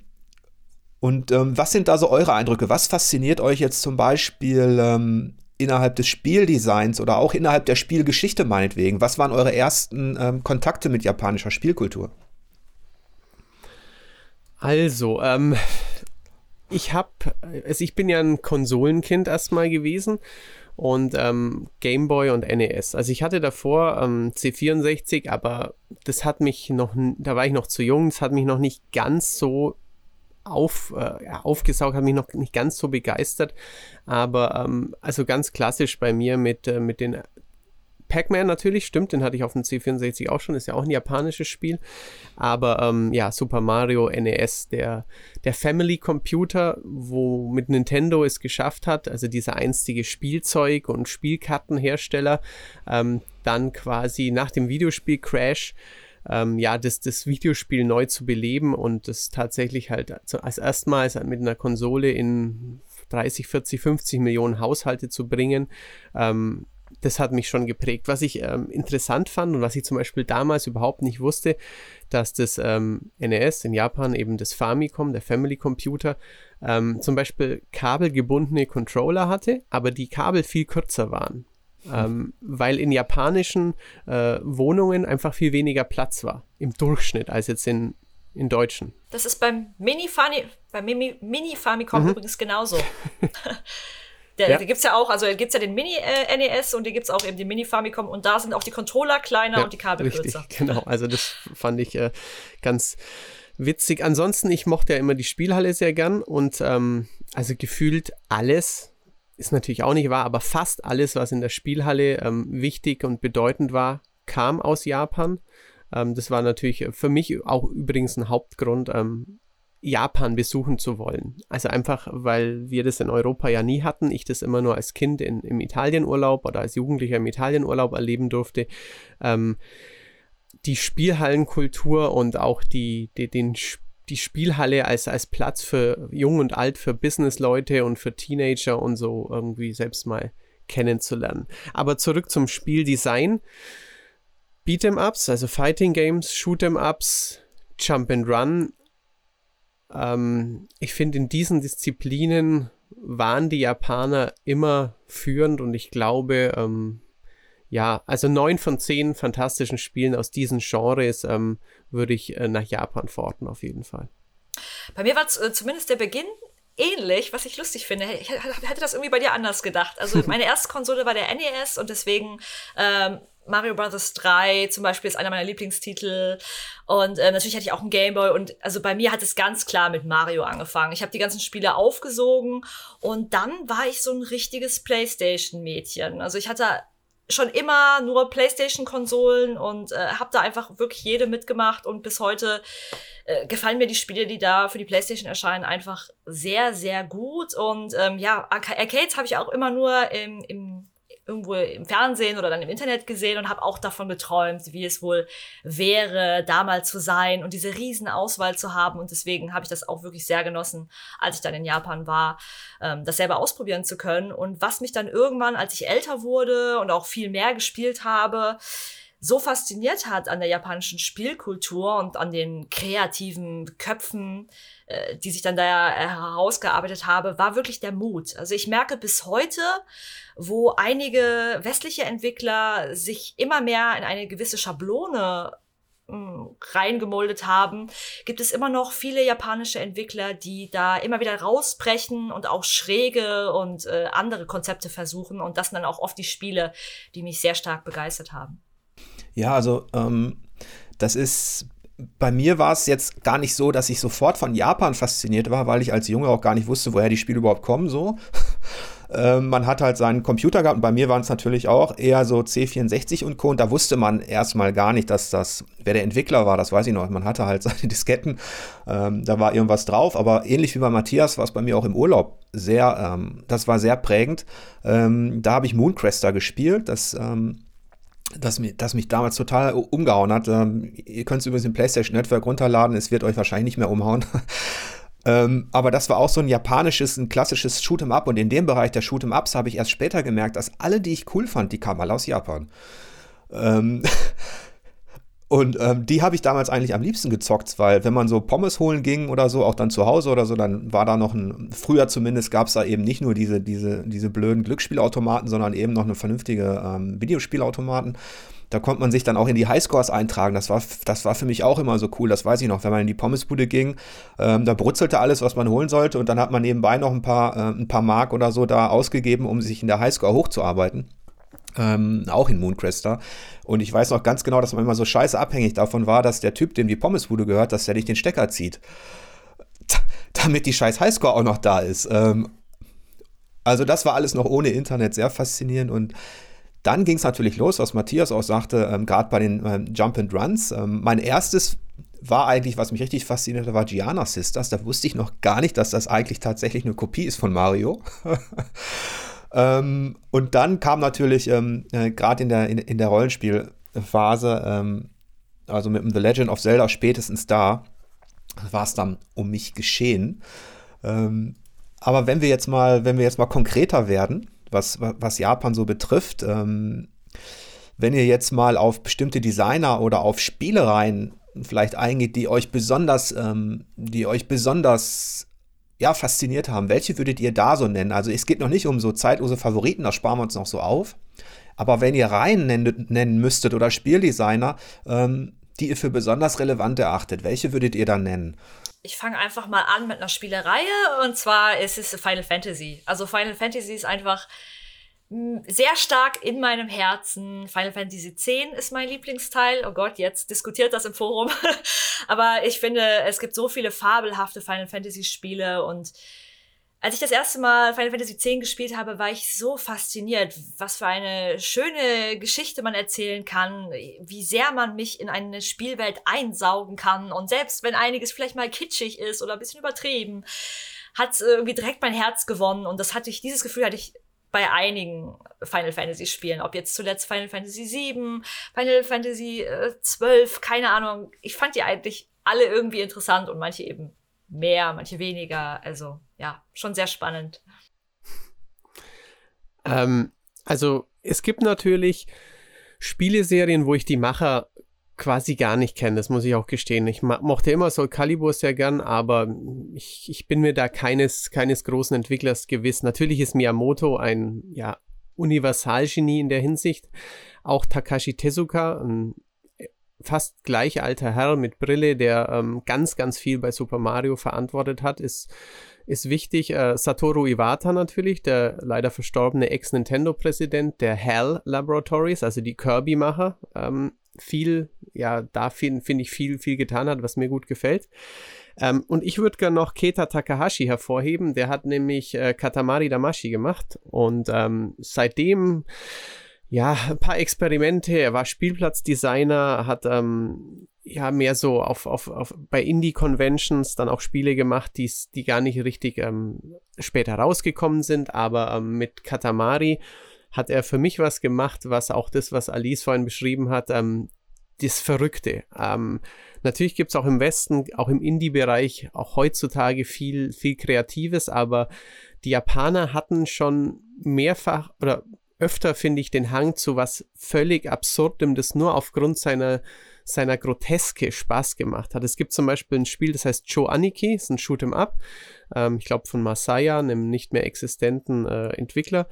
und ähm, was sind da so eure Eindrücke? Was fasziniert euch jetzt zum Beispiel ähm, innerhalb des Spieldesigns oder auch innerhalb der Spielgeschichte meinetwegen? Was waren eure ersten ähm, Kontakte mit japanischer Spielkultur? Also, ähm, ich habe, also ich bin ja ein Konsolenkind erstmal gewesen und ähm, Game Boy und NES. Also ich hatte davor ähm, C64, aber das hat mich noch, da war ich noch zu jung, das hat mich noch nicht ganz so auf, äh, aufgesaugt, hat mich noch nicht ganz so begeistert. Aber ähm, also ganz klassisch bei mir mit, äh, mit den Pac-Man natürlich, stimmt, den hatte ich auf dem C64 auch schon, ist ja auch ein japanisches Spiel. Aber ähm, ja, Super Mario NES, der, der Family Computer, wo mit Nintendo es geschafft hat, also dieser einstige Spielzeug- und Spielkartenhersteller, ähm, dann quasi nach dem Videospiel Crash ähm, ja, das, das Videospiel neu zu beleben und das tatsächlich halt als erstmals mit einer Konsole in 30, 40, 50 Millionen Haushalte zu bringen, ähm, das hat mich schon geprägt. Was ich ähm, interessant fand und was ich zum Beispiel damals überhaupt nicht wusste, dass das ähm, NES in Japan eben das Famicom, der Family Computer, ähm, zum Beispiel kabelgebundene Controller hatte, aber die Kabel viel kürzer waren ähm, weil in japanischen äh, Wohnungen einfach viel weniger Platz war im Durchschnitt als jetzt in, in deutschen. Das ist beim Mini-Famicom beim Mini, Mini mhm. übrigens genauso. Der, ja. gibt es ja auch, also gibt es ja den Mini-NES äh, und die gibt es auch eben den Mini-Famicom und da sind auch die Controller kleiner ja, und die Kabel richtig, kürzer. Genau, also das fand ich äh, ganz witzig. Ansonsten, ich mochte ja immer die Spielhalle sehr gern und ähm, also gefühlt alles ist natürlich auch nicht wahr, aber fast alles, was in der Spielhalle ähm, wichtig und bedeutend war, kam aus Japan. Ähm, das war natürlich für mich auch übrigens ein Hauptgrund, ähm, Japan besuchen zu wollen. Also einfach, weil wir das in Europa ja nie hatten. Ich das immer nur als Kind in, im Italienurlaub oder als Jugendlicher im Italienurlaub erleben durfte. Ähm, die Spielhallenkultur und auch die, die, den die Spielhalle als, als Platz für Jung und Alt, für Businessleute und für Teenager und so irgendwie selbst mal kennenzulernen. Aber zurück zum Spieldesign. Beat'em-Ups, also Fighting Games, Shoot'em-Ups, Jump and Run. Ähm, ich finde, in diesen Disziplinen waren die Japaner immer führend und ich glaube, ähm, ja, also neun von zehn fantastischen Spielen aus diesen Genres ähm, würde ich äh, nach Japan forten, auf jeden Fall. Bei mir war äh, zumindest der Beginn ähnlich, was ich lustig finde. Ich hätte das irgendwie bei dir anders gedacht. Also meine erste Konsole war der NES und deswegen ähm, Mario Bros. 3 zum Beispiel ist einer meiner Lieblingstitel. Und äh, natürlich hatte ich auch einen Gameboy. Und also bei mir hat es ganz klar mit Mario angefangen. Ich habe die ganzen Spiele aufgesogen und dann war ich so ein richtiges PlayStation-Mädchen. Also ich hatte schon immer nur PlayStation-Konsolen und äh, habe da einfach wirklich jede mitgemacht und bis heute äh, gefallen mir die Spiele, die da für die PlayStation erscheinen, einfach sehr, sehr gut. Und ähm, ja, Arcades habe ich auch immer nur im, im irgendwo im Fernsehen oder dann im Internet gesehen und habe auch davon geträumt, wie es wohl wäre, da mal zu sein und diese riesen Auswahl zu haben. Und deswegen habe ich das auch wirklich sehr genossen, als ich dann in Japan war, ähm, das selber ausprobieren zu können. Und was mich dann irgendwann, als ich älter wurde und auch viel mehr gespielt habe, so fasziniert hat an der japanischen Spielkultur und an den kreativen Köpfen, äh, die sich dann da herausgearbeitet habe, war wirklich der Mut. Also ich merke bis heute, wo einige westliche Entwickler sich immer mehr in eine gewisse Schablone reingemoldet haben, gibt es immer noch viele japanische Entwickler, die da immer wieder rausbrechen und auch schräge und äh, andere Konzepte versuchen. Und das sind dann auch oft die Spiele, die mich sehr stark begeistert haben. Ja, also ähm, das ist bei mir war es jetzt gar nicht so, dass ich sofort von Japan fasziniert war, weil ich als Junge auch gar nicht wusste, woher die Spiele überhaupt kommen. So. Ähm, man hat halt seinen Computer gehabt und bei mir waren es natürlich auch eher so C64 und Co. Und da wusste man erstmal gar nicht, dass das, wer der Entwickler war, das weiß ich noch. Man hatte halt seine Disketten, ähm, da war irgendwas drauf, aber ähnlich wie bei Matthias war es bei mir auch im Urlaub sehr, ähm, das war sehr prägend. Ähm, da habe ich Mooncrester gespielt, das das, das mich damals total umgehauen hat. Ähm, ihr könnt es übrigens im PlayStation Network runterladen, es wird euch wahrscheinlich nicht mehr umhauen. Ähm, aber das war auch so ein japanisches, ein klassisches Shoot'em Up. Und in dem Bereich der Shoot'em Ups habe ich erst später gemerkt, dass alle, die ich cool fand, die kamen alle aus Japan. Ähm, und ähm, die habe ich damals eigentlich am liebsten gezockt, weil wenn man so Pommes holen ging oder so, auch dann zu Hause oder so, dann war da noch ein, früher zumindest gab es da eben nicht nur diese, diese, diese blöden Glücksspielautomaten, sondern eben noch eine vernünftige ähm, Videospielautomaten. Da konnte man sich dann auch in die Highscores eintragen. Das war, das war für mich auch immer so cool. Das weiß ich noch, wenn man in die Pommesbude ging. Ähm, da brutzelte alles, was man holen sollte. Und dann hat man nebenbei noch ein paar, äh, ein paar Mark oder so da ausgegeben, um sich in der Highscore hochzuarbeiten. Ähm, auch in Mooncrester. Und ich weiß noch ganz genau, dass man immer so scheiße abhängig davon war, dass der Typ, dem die Pommesbude gehört, dass der dich den Stecker zieht. Damit die scheiß Highscore auch noch da ist. Ähm, also das war alles noch ohne Internet sehr faszinierend und dann ging es natürlich los, was Matthias auch sagte, ähm, gerade bei den ähm, Jump and Runs. Ähm, mein erstes war eigentlich, was mich richtig faszinierte, war Gianna Sisters. Da wusste ich noch gar nicht, dass das eigentlich tatsächlich eine Kopie ist von Mario. ähm, und dann kam natürlich ähm, äh, gerade in der, in, in der Rollenspielphase, ähm, also mit The Legend of Zelda spätestens da, war es dann um mich geschehen. Ähm, aber wenn wir jetzt mal, wenn wir jetzt mal konkreter werden, was, was Japan so betrifft. Ähm, wenn ihr jetzt mal auf bestimmte Designer oder auf Spielereien vielleicht eingeht, die euch besonders, ähm, die euch besonders ja, fasziniert haben, welche würdet ihr da so nennen? Also es geht noch nicht um so zeitlose Favoriten, das sparen wir uns noch so auf. Aber wenn ihr Reihen nennen, nennen müsstet oder Spieldesigner, ähm, die ihr für besonders relevant erachtet, welche würdet ihr dann nennen? ich fange einfach mal an mit einer Spielereihe und zwar ist es Final Fantasy. Also Final Fantasy ist einfach sehr stark in meinem Herzen. Final Fantasy X ist mein Lieblingsteil. Oh Gott, jetzt diskutiert das im Forum. Aber ich finde, es gibt so viele fabelhafte Final Fantasy Spiele und als ich das erste Mal Final Fantasy X gespielt habe, war ich so fasziniert, was für eine schöne Geschichte man erzählen kann, wie sehr man mich in eine Spielwelt einsaugen kann. Und selbst wenn einiges vielleicht mal kitschig ist oder ein bisschen übertrieben, hat irgendwie direkt mein Herz gewonnen. Und das hatte ich, dieses Gefühl hatte ich bei einigen Final Fantasy Spielen. Ob jetzt zuletzt Final Fantasy VII, Final Fantasy äh, 12, keine Ahnung. Ich fand die eigentlich alle irgendwie interessant und manche eben mehr, manche weniger. Also ja, schon sehr spannend. Ähm, also es gibt natürlich Spieleserien, wo ich die Macher quasi gar nicht kenne, das muss ich auch gestehen. Ich mochte immer Soul Calibur sehr gern, aber ich, ich bin mir da keines, keines großen Entwicklers gewiss. Natürlich ist Miyamoto ein ja, Universalgenie in der Hinsicht. Auch Takashi Tezuka, ein fast gleich alter Herr mit Brille, der ähm, ganz, ganz viel bei Super Mario verantwortet hat, ist, ist wichtig. Äh, Satoru Iwata natürlich, der leider verstorbene Ex-Nintendo-Präsident der HAL Laboratories, also die Kirby-Macher, ähm, viel, ja, da finde find ich viel, viel getan hat, was mir gut gefällt. Ähm, und ich würde gerne noch Keta Takahashi hervorheben, der hat nämlich äh, Katamari Damashi gemacht und ähm, seitdem ja, ein paar Experimente. Er war Spielplatzdesigner, hat ähm, ja mehr so auf, auf, auf bei Indie-Conventions dann auch Spiele gemacht, die's, die gar nicht richtig ähm, später rausgekommen sind, aber ähm, mit Katamari hat er für mich was gemacht, was auch das, was Alice vorhin beschrieben hat, ähm, das Verrückte. Ähm, natürlich gibt es auch im Westen, auch im Indie-Bereich, auch heutzutage viel, viel Kreatives, aber die Japaner hatten schon mehrfach oder öfter, finde ich, den Hang zu was völlig Absurdem, das nur aufgrund seiner, seiner Groteske Spaß gemacht hat. Es gibt zum Beispiel ein Spiel, das heißt Joe Aniki, ist ein Shoot'em Up, ähm, ich glaube von Masaya, einem nicht mehr existenten äh, Entwickler.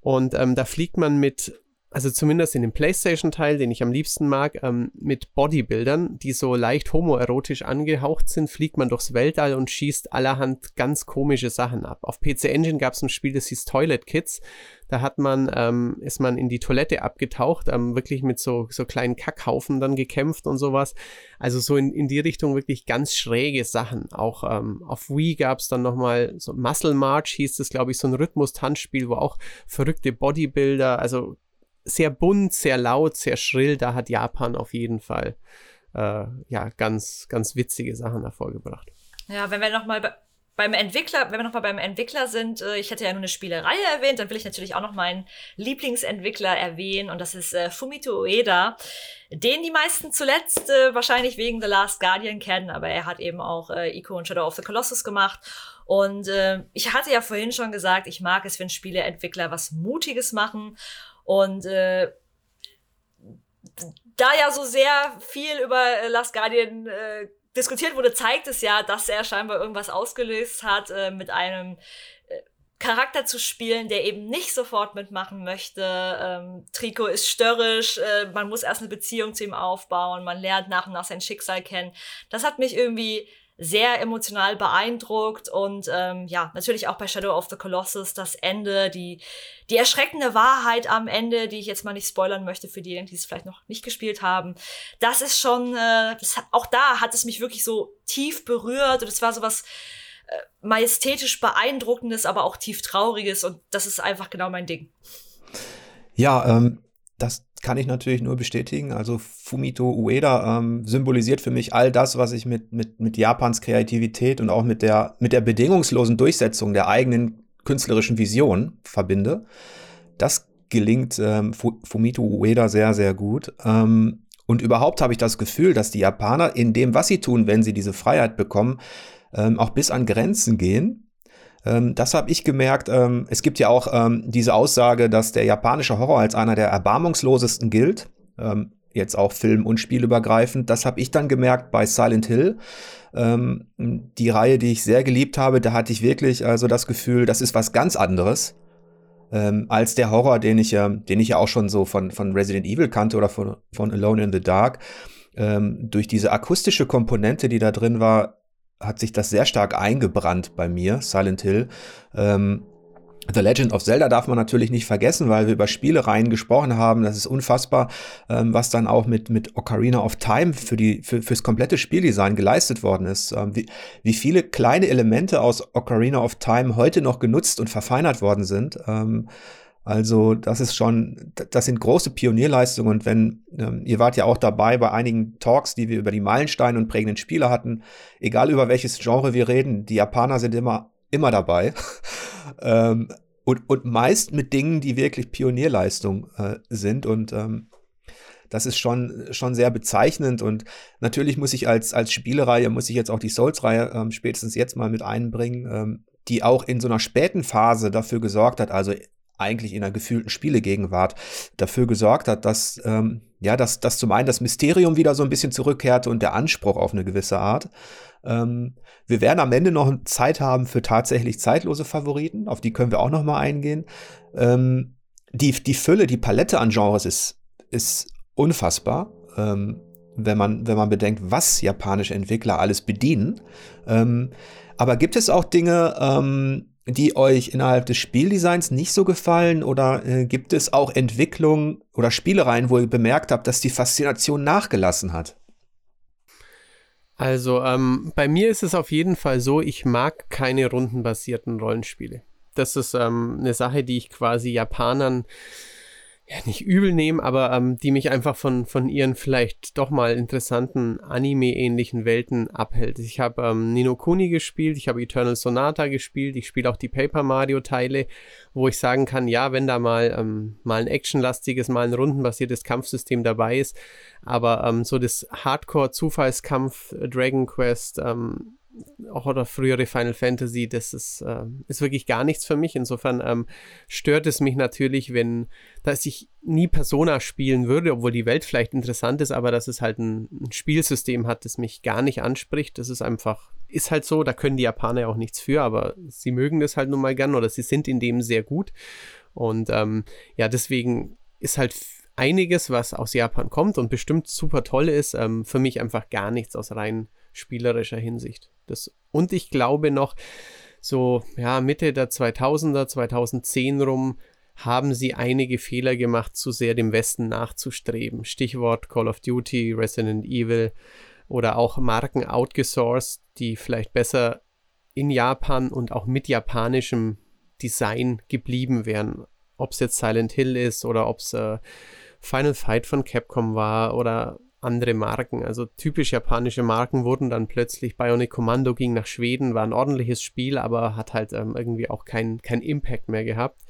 Und ähm, da fliegt man mit also zumindest in dem PlayStation-Teil, den ich am liebsten mag, ähm, mit Bodybuildern, die so leicht homoerotisch angehaucht sind, fliegt man durchs Weltall und schießt allerhand ganz komische Sachen ab. Auf PC Engine gab es ein Spiel, das hieß Toilet Kids. Da hat man, ähm, ist man in die Toilette abgetaucht, ähm, wirklich mit so, so kleinen Kackhaufen dann gekämpft und sowas. Also so in, in die Richtung wirklich ganz schräge Sachen. Auch ähm, auf Wii gab es dann nochmal so Muscle March, hieß es, glaube ich, so ein Rhythmus-Tanzspiel, wo auch verrückte Bodybuilder, also sehr bunt, sehr laut, sehr schrill. Da hat Japan auf jeden Fall äh, ja ganz, ganz witzige Sachen hervorgebracht. Ja, wenn wir nochmal beim Entwickler, wenn wir nochmal beim Entwickler sind, äh, ich hätte ja nur eine Spielerei erwähnt, dann will ich natürlich auch noch meinen Lieblingsentwickler erwähnen und das ist äh, Fumito Ueda, den die meisten zuletzt äh, wahrscheinlich wegen The Last Guardian kennen, aber er hat eben auch Ico und Shadow of the Colossus gemacht und ich hatte ja vorhin schon gesagt, ich mag es, wenn Spieleentwickler was Mutiges machen und äh, da ja so sehr viel über äh, Last Guardian äh, diskutiert wurde, zeigt es ja, dass er scheinbar irgendwas ausgelöst hat, äh, mit einem äh, Charakter zu spielen, der eben nicht sofort mitmachen möchte. Ähm, Trico ist störrisch, äh, man muss erst eine Beziehung zu ihm aufbauen, man lernt nach und nach sein Schicksal kennen. Das hat mich irgendwie sehr emotional beeindruckt und ähm, ja, natürlich auch bei Shadow of the Colossus das Ende, die, die erschreckende Wahrheit am Ende, die ich jetzt mal nicht spoilern möchte für diejenigen, die es vielleicht noch nicht gespielt haben. Das ist schon, äh, das, auch da hat es mich wirklich so tief berührt und es war so was äh, majestätisch beeindruckendes, aber auch tief trauriges und das ist einfach genau mein Ding. Ja, ähm, das kann ich natürlich nur bestätigen. Also Fumito Ueda ähm, symbolisiert für mich all das, was ich mit, mit, mit Japans Kreativität und auch mit der, mit der bedingungslosen Durchsetzung der eigenen künstlerischen Vision verbinde. Das gelingt ähm, Fumito Ueda sehr, sehr gut. Ähm, und überhaupt habe ich das Gefühl, dass die Japaner in dem, was sie tun, wenn sie diese Freiheit bekommen, ähm, auch bis an Grenzen gehen ähm, das habe ich gemerkt. Ähm, es gibt ja auch ähm, diese Aussage, dass der japanische Horror als einer der erbarmungslosesten gilt. Ähm, jetzt auch film- und spielübergreifend. Das habe ich dann gemerkt bei Silent Hill. Ähm, die Reihe, die ich sehr geliebt habe, da hatte ich wirklich also das Gefühl, das ist was ganz anderes. Ähm, als der Horror, den ich ja, den ich ja auch schon so von, von Resident Evil kannte oder von, von Alone in the Dark. durch diese akustische Komponente, die da drin war, hat sich das sehr stark eingebrannt bei mir, Silent Hill. Ähm, The Legend of Zelda darf man natürlich nicht vergessen, weil wir über Spielereien gesprochen haben. Das ist unfassbar, ähm, was dann auch mit, mit Ocarina of Time für die, für, fürs komplette Spieldesign geleistet worden ist. Ähm, wie, wie viele kleine Elemente aus Ocarina of Time heute noch genutzt und verfeinert worden sind. Ähm, also das ist schon, das sind große Pionierleistungen. Und wenn, ähm, ihr wart ja auch dabei bei einigen Talks, die wir über die Meilensteine und prägenden Spiele hatten, egal über welches Genre wir reden, die Japaner sind immer, immer dabei. ähm, und, und meist mit Dingen, die wirklich Pionierleistung äh, sind. Und ähm, das ist schon, schon sehr bezeichnend. Und natürlich muss ich als, als Spielereihe, muss ich jetzt auch die Souls-Reihe ähm, spätestens jetzt mal mit einbringen, ähm, die auch in so einer späten Phase dafür gesorgt hat, also eigentlich in einer gefühlten Spielegegenwart dafür gesorgt hat, dass, ähm, ja, dass, dass zum einen das Mysterium wieder so ein bisschen zurückkehrte und der Anspruch auf eine gewisse Art. Ähm, wir werden am Ende noch Zeit haben für tatsächlich zeitlose Favoriten, auf die können wir auch noch mal eingehen. Ähm, die, die Fülle, die Palette an Genres ist, ist unfassbar. Ähm, wenn man, wenn man bedenkt, was japanische Entwickler alles bedienen. Ähm, aber gibt es auch Dinge, ähm, die euch innerhalb des Spieldesigns nicht so gefallen? Oder äh, gibt es auch Entwicklungen oder Spielereien, wo ihr bemerkt habt, dass die Faszination nachgelassen hat? Also ähm, bei mir ist es auf jeden Fall so, ich mag keine rundenbasierten Rollenspiele. Das ist ähm, eine Sache, die ich quasi Japanern ja, nicht übel nehmen, aber ähm, die mich einfach von, von ihren vielleicht doch mal interessanten Anime-ähnlichen Welten abhält. Ich habe ähm, Nino Kuni gespielt, ich habe Eternal Sonata gespielt, ich spiele auch die Paper Mario-Teile, wo ich sagen kann, ja, wenn da mal, ähm, mal ein actionlastiges, mal ein rundenbasiertes Kampfsystem dabei ist, aber ähm, so das Hardcore-Zufallskampf Dragon Quest, ähm, auch oder frühere Final Fantasy, das ist, äh, ist wirklich gar nichts für mich. Insofern ähm, stört es mich natürlich, wenn, dass ich nie Persona spielen würde, obwohl die Welt vielleicht interessant ist, aber dass es halt ein, ein Spielsystem hat, das mich gar nicht anspricht. Das ist einfach, ist halt so, da können die Japaner auch nichts für, aber sie mögen das halt nun mal gern oder sie sind in dem sehr gut. Und ähm, ja, deswegen ist halt einiges, was aus Japan kommt und bestimmt super toll ist, ähm, für mich einfach gar nichts aus rein spielerischer Hinsicht. Das, und ich glaube noch, so ja, Mitte der 2000er, 2010 rum, haben sie einige Fehler gemacht, zu sehr dem Westen nachzustreben. Stichwort Call of Duty, Resident Evil oder auch Marken outgesourced, die vielleicht besser in Japan und auch mit japanischem Design geblieben wären. Ob es jetzt Silent Hill ist oder ob es äh, Final Fight von Capcom war oder andere Marken. Also typisch japanische Marken wurden dann plötzlich Bionic Commando ging nach Schweden, war ein ordentliches Spiel, aber hat halt ähm, irgendwie auch keinen kein Impact mehr gehabt.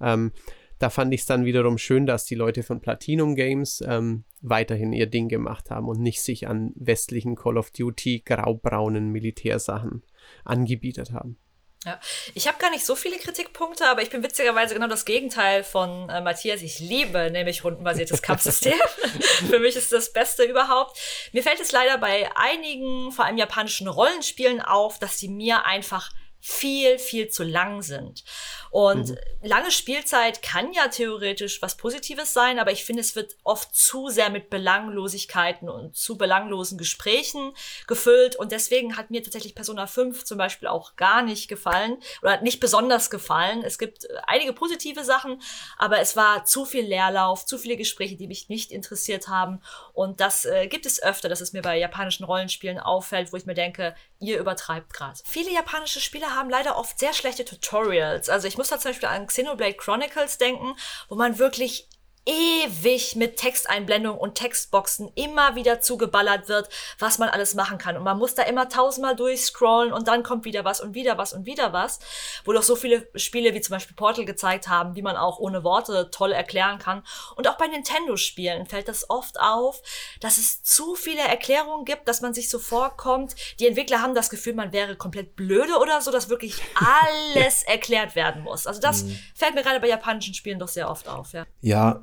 Ähm, da fand ich es dann wiederum schön, dass die Leute von Platinum Games ähm, weiterhin ihr Ding gemacht haben und nicht sich an westlichen Call of Duty graubraunen Militärsachen angebietet haben. Ja, ich habe gar nicht so viele Kritikpunkte, aber ich bin witzigerweise genau das Gegenteil von äh, Matthias. Ich liebe nämlich rundenbasiertes Kampfsystem. Für mich ist das Beste überhaupt. Mir fällt es leider bei einigen, vor allem japanischen Rollenspielen auf, dass sie mir einfach viel, viel zu lang sind. Und mhm. lange Spielzeit kann ja theoretisch was Positives sein, aber ich finde, es wird oft zu sehr mit Belanglosigkeiten und zu belanglosen Gesprächen gefüllt. Und deswegen hat mir tatsächlich Persona 5 zum Beispiel auch gar nicht gefallen oder nicht besonders gefallen. Es gibt einige positive Sachen, aber es war zu viel Leerlauf, zu viele Gespräche, die mich nicht interessiert haben. Und das äh, gibt es öfter, dass es mir bei japanischen Rollenspielen auffällt, wo ich mir denke, ihr übertreibt gerade. Viele japanische Spieler haben leider oft sehr schlechte Tutorials. Also ich muss da zum Beispiel an Xenoblade Chronicles denken, wo man wirklich ewig mit Texteinblendungen und Textboxen immer wieder zugeballert wird, was man alles machen kann. Und man muss da immer tausendmal durchscrollen und dann kommt wieder was und wieder was und wieder was. Wo doch so viele Spiele wie zum Beispiel Portal gezeigt haben, wie man auch ohne Worte toll erklären kann. Und auch bei Nintendo-Spielen fällt das oft auf, dass es zu viele Erklärungen gibt, dass man sich so vorkommt. Die Entwickler haben das Gefühl, man wäre komplett blöde oder so, dass wirklich alles erklärt werden muss. Also das mhm. fällt mir gerade bei japanischen Spielen doch sehr oft auf, ja. Ja,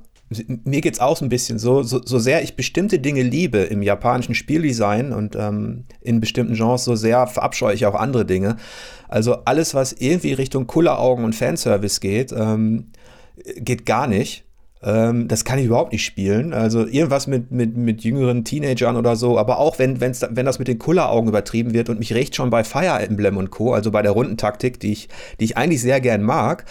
mir geht es auch so ein bisschen so, so, so sehr ich bestimmte Dinge liebe im japanischen Spieldesign und ähm, in bestimmten Genres, so sehr verabscheue ich auch andere Dinge. Also alles, was irgendwie Richtung Kulleraugen und Fanservice geht, ähm, geht gar nicht. Ähm, das kann ich überhaupt nicht spielen. Also irgendwas mit, mit, mit jüngeren Teenagern oder so, aber auch wenn, wenn's, wenn das mit den Kulleraugen übertrieben wird und mich recht schon bei Fire Emblem und Co., also bei der Rundentaktik, die ich, die ich eigentlich sehr gern mag,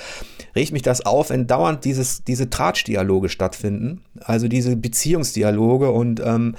regt mich das auf, wenn dauernd dieses, diese Tratschdialoge stattfinden, also diese Beziehungsdialoge und ähm,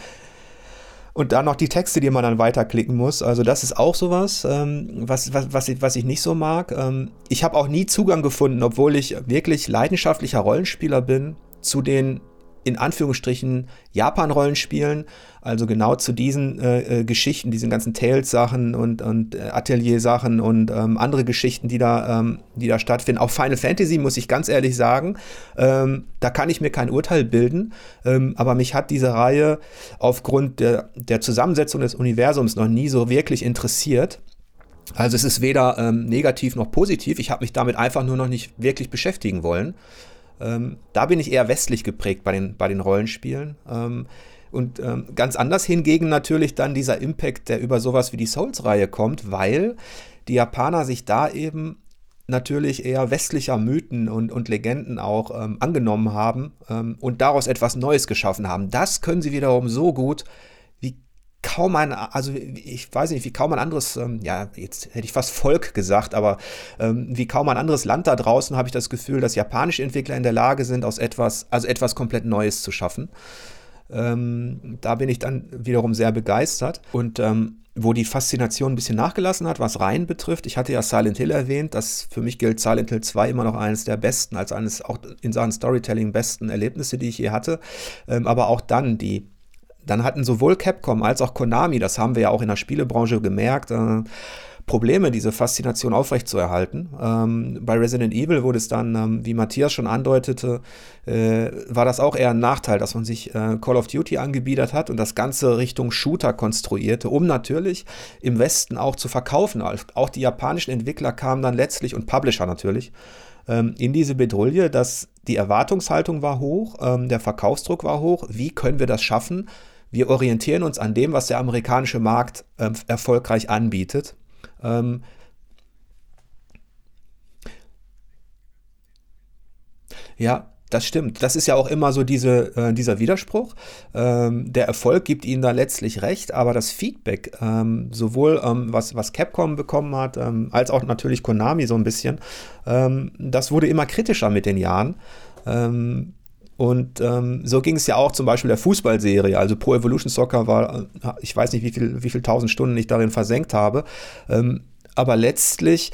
und dann noch die Texte, die man dann weiterklicken muss. Also das ist auch sowas, ähm, was, was, was, ich, was ich nicht so mag. Ähm, ich habe auch nie Zugang gefunden, obwohl ich wirklich leidenschaftlicher Rollenspieler bin, zu den in Anführungsstrichen Japan-Rollenspielen, also genau zu diesen äh, äh, Geschichten, diesen ganzen Tales-Sachen und, und äh, Atelier-Sachen und ähm, andere Geschichten, die da, ähm, die da stattfinden. Auch Final Fantasy, muss ich ganz ehrlich sagen, ähm, da kann ich mir kein Urteil bilden, ähm, aber mich hat diese Reihe aufgrund der, der Zusammensetzung des Universums noch nie so wirklich interessiert. Also es ist weder ähm, negativ noch positiv. Ich habe mich damit einfach nur noch nicht wirklich beschäftigen wollen. Ähm, da bin ich eher westlich geprägt bei den, bei den Rollenspielen. Ähm, und ähm, ganz anders hingegen natürlich dann dieser Impact, der über sowas wie die Souls-Reihe kommt, weil die Japaner sich da eben natürlich eher westlicher Mythen und, und Legenden auch ähm, angenommen haben ähm, und daraus etwas Neues geschaffen haben. Das können sie wiederum so gut kaum ein, also ich weiß nicht, wie kaum ein anderes, ähm, ja, jetzt hätte ich fast Volk gesagt, aber ähm, wie kaum ein anderes Land da draußen habe ich das Gefühl, dass japanische Entwickler in der Lage sind, aus etwas, also etwas komplett Neues zu schaffen. Ähm, da bin ich dann wiederum sehr begeistert. Und ähm, wo die Faszination ein bisschen nachgelassen hat, was Reihen betrifft, ich hatte ja Silent Hill erwähnt, das für mich gilt Silent Hill 2 immer noch eines der besten, als eines auch in Sachen Storytelling besten Erlebnisse, die ich je hatte. Ähm, aber auch dann die dann hatten sowohl Capcom als auch Konami, das haben wir ja auch in der Spielebranche gemerkt, äh, Probleme, diese Faszination aufrechtzuerhalten. Ähm, bei Resident Evil wurde es dann, ähm, wie Matthias schon andeutete, äh, war das auch eher ein Nachteil, dass man sich äh, Call of Duty angebiedert hat und das Ganze Richtung Shooter konstruierte, um natürlich im Westen auch zu verkaufen. Auch die japanischen Entwickler kamen dann letztlich und Publisher natürlich ähm, in diese Bedrohung, dass die Erwartungshaltung war hoch, ähm, der Verkaufsdruck war hoch. Wie können wir das schaffen? Wir orientieren uns an dem, was der amerikanische Markt äh, erfolgreich anbietet. Ähm, ja, das stimmt. Das ist ja auch immer so diese, äh, dieser Widerspruch. Ähm, der Erfolg gibt ihnen da letztlich recht, aber das Feedback, ähm, sowohl ähm, was, was Capcom bekommen hat, ähm, als auch natürlich Konami so ein bisschen, ähm, das wurde immer kritischer mit den Jahren. Ähm, und so ging es ja auch zum Beispiel der Fußballserie. Also Pro Evolution Soccer war, äh, ich weiß nicht, wie viel, wie viel tausend Stunden ich darin versenkt habe. aber letztlich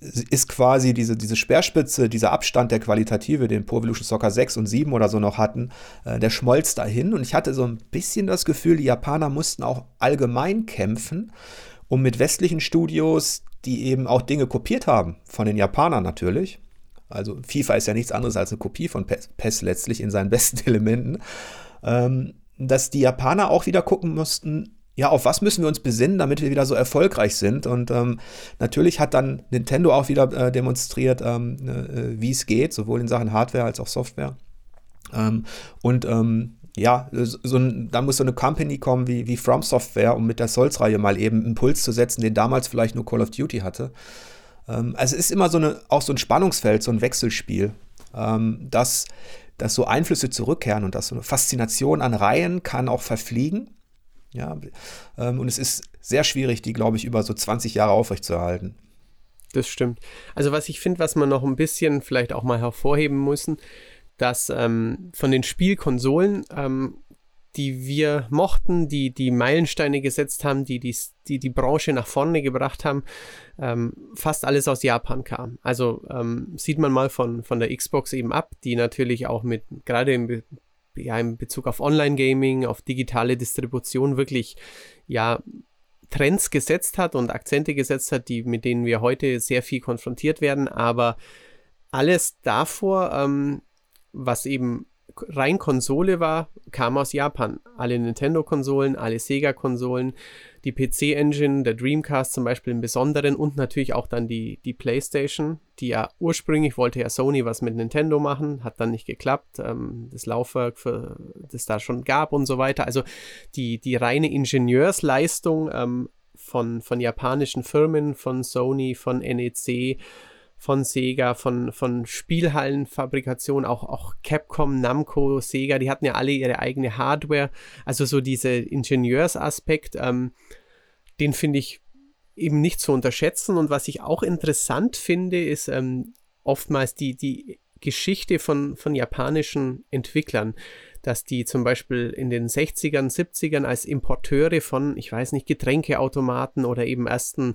ist quasi diese, diese Speerspitze, dieser Abstand der Qualitative, den Pro Evolution Soccer 6 und 7 oder so noch hatten, äh, der schmolz dahin. Und ich hatte so ein bisschen das Gefühl, die Japaner mussten auch allgemein kämpfen, um mit westlichen Studios, die eben auch Dinge kopiert haben, von den Japanern natürlich. Also FIFA ist ja nichts anderes als eine Kopie von PES letztlich in seinen besten Elementen. Ähm, dass die Japaner auch wieder gucken mussten, ja, auf was müssen wir uns besinnen, damit wir wieder so erfolgreich sind? Und ähm, natürlich hat dann Nintendo auch wieder äh, demonstriert, ähm, äh, wie es geht, sowohl in Sachen Hardware als auch Software. Ähm, und ähm, ja, so ein, da muss so eine Company kommen wie, wie From Software, um mit der Souls-Reihe mal eben Impuls zu setzen, den damals vielleicht nur Call of Duty hatte. Ähm, also es ist immer so eine, auch so ein Spannungsfeld, so ein Wechselspiel, ähm, dass, dass so Einflüsse zurückkehren und dass so eine Faszination an Reihen kann auch verfliegen. Ja, ähm, und es ist sehr schwierig, die, glaube ich, über so 20 Jahre aufrechtzuerhalten. Das stimmt. Also was ich finde, was man noch ein bisschen vielleicht auch mal hervorheben müssen, dass ähm, von den Spielkonsolen, ähm, die wir mochten, die die Meilensteine gesetzt haben, die die, die, die Branche nach vorne gebracht haben, ähm, fast alles aus Japan kam. Also ähm, sieht man mal von, von der Xbox eben ab, die natürlich auch mit, gerade im ja in Bezug auf Online-Gaming, auf digitale Distribution wirklich ja Trends gesetzt hat und Akzente gesetzt hat, die, mit denen wir heute sehr viel konfrontiert werden. Aber alles davor, ähm, was eben rein Konsole war, kam aus Japan. Alle Nintendo-Konsolen, alle Sega-Konsolen, die PC-Engine, der Dreamcast zum Beispiel im Besonderen und natürlich auch dann die, die PlayStation, die ja ursprünglich wollte ja Sony was mit Nintendo machen, hat dann nicht geklappt. Ähm, das Laufwerk, für, das da schon gab und so weiter. Also die, die reine Ingenieursleistung ähm, von, von japanischen Firmen, von Sony, von NEC, von Sega, von, von Spielhallenfabrikation, auch, auch Capcom, Namco, Sega, die hatten ja alle ihre eigene Hardware. Also so dieser Ingenieursaspekt, ähm, den finde ich eben nicht zu unterschätzen. Und was ich auch interessant finde, ist ähm, oftmals die, die Geschichte von, von japanischen Entwicklern, dass die zum Beispiel in den 60ern, 70ern als Importeure von, ich weiß nicht, Getränkeautomaten oder eben ersten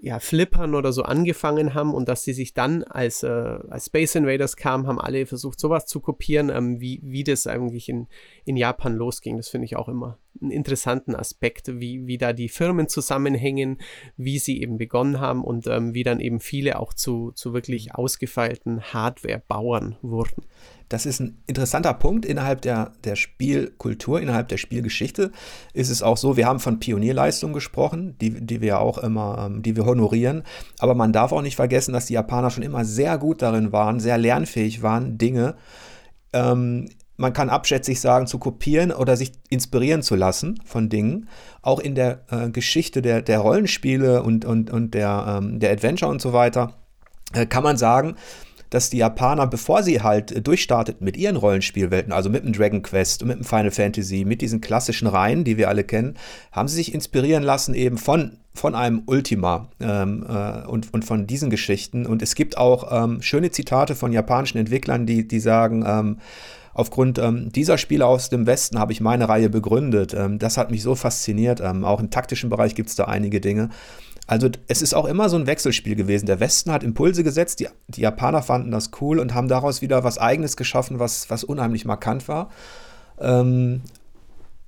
ja, Flippern oder so angefangen haben und dass sie sich dann als, äh, als Space Invaders kamen, haben alle versucht, sowas zu kopieren, ähm, wie, wie das eigentlich in, in Japan losging. Das finde ich auch immer einen interessanten Aspekt, wie, wie da die Firmen zusammenhängen, wie sie eben begonnen haben und ähm, wie dann eben viele auch zu, zu wirklich ausgefeilten Hardware-Bauern wurden. Das ist ein interessanter Punkt innerhalb der, der Spielkultur, innerhalb der Spielgeschichte. Ist es auch so, wir haben von Pionierleistungen gesprochen, die, die wir auch immer, ähm, die wir honorieren. Aber man darf auch nicht vergessen, dass die Japaner schon immer sehr gut darin waren, sehr lernfähig waren, Dinge, ähm, man kann abschätzig sagen, zu kopieren oder sich inspirieren zu lassen von Dingen. Auch in der äh, Geschichte der, der Rollenspiele und, und, und der, ähm, der Adventure und so weiter äh, kann man sagen, dass die Japaner, bevor sie halt äh, durchstarteten mit ihren Rollenspielwelten, also mit dem Dragon Quest und mit dem Final Fantasy, mit diesen klassischen Reihen, die wir alle kennen, haben sie sich inspirieren lassen eben von, von einem Ultima ähm, äh, und, und von diesen Geschichten. Und es gibt auch ähm, schöne Zitate von japanischen Entwicklern, die, die sagen, ähm, aufgrund ähm, dieser Spiele aus dem Westen habe ich meine Reihe begründet. Ähm, das hat mich so fasziniert. Ähm, auch im taktischen Bereich gibt es da einige Dinge. Also es ist auch immer so ein Wechselspiel gewesen. Der Westen hat Impulse gesetzt, die, die Japaner fanden das cool und haben daraus wieder was Eigenes geschaffen, was, was unheimlich markant war. Ähm,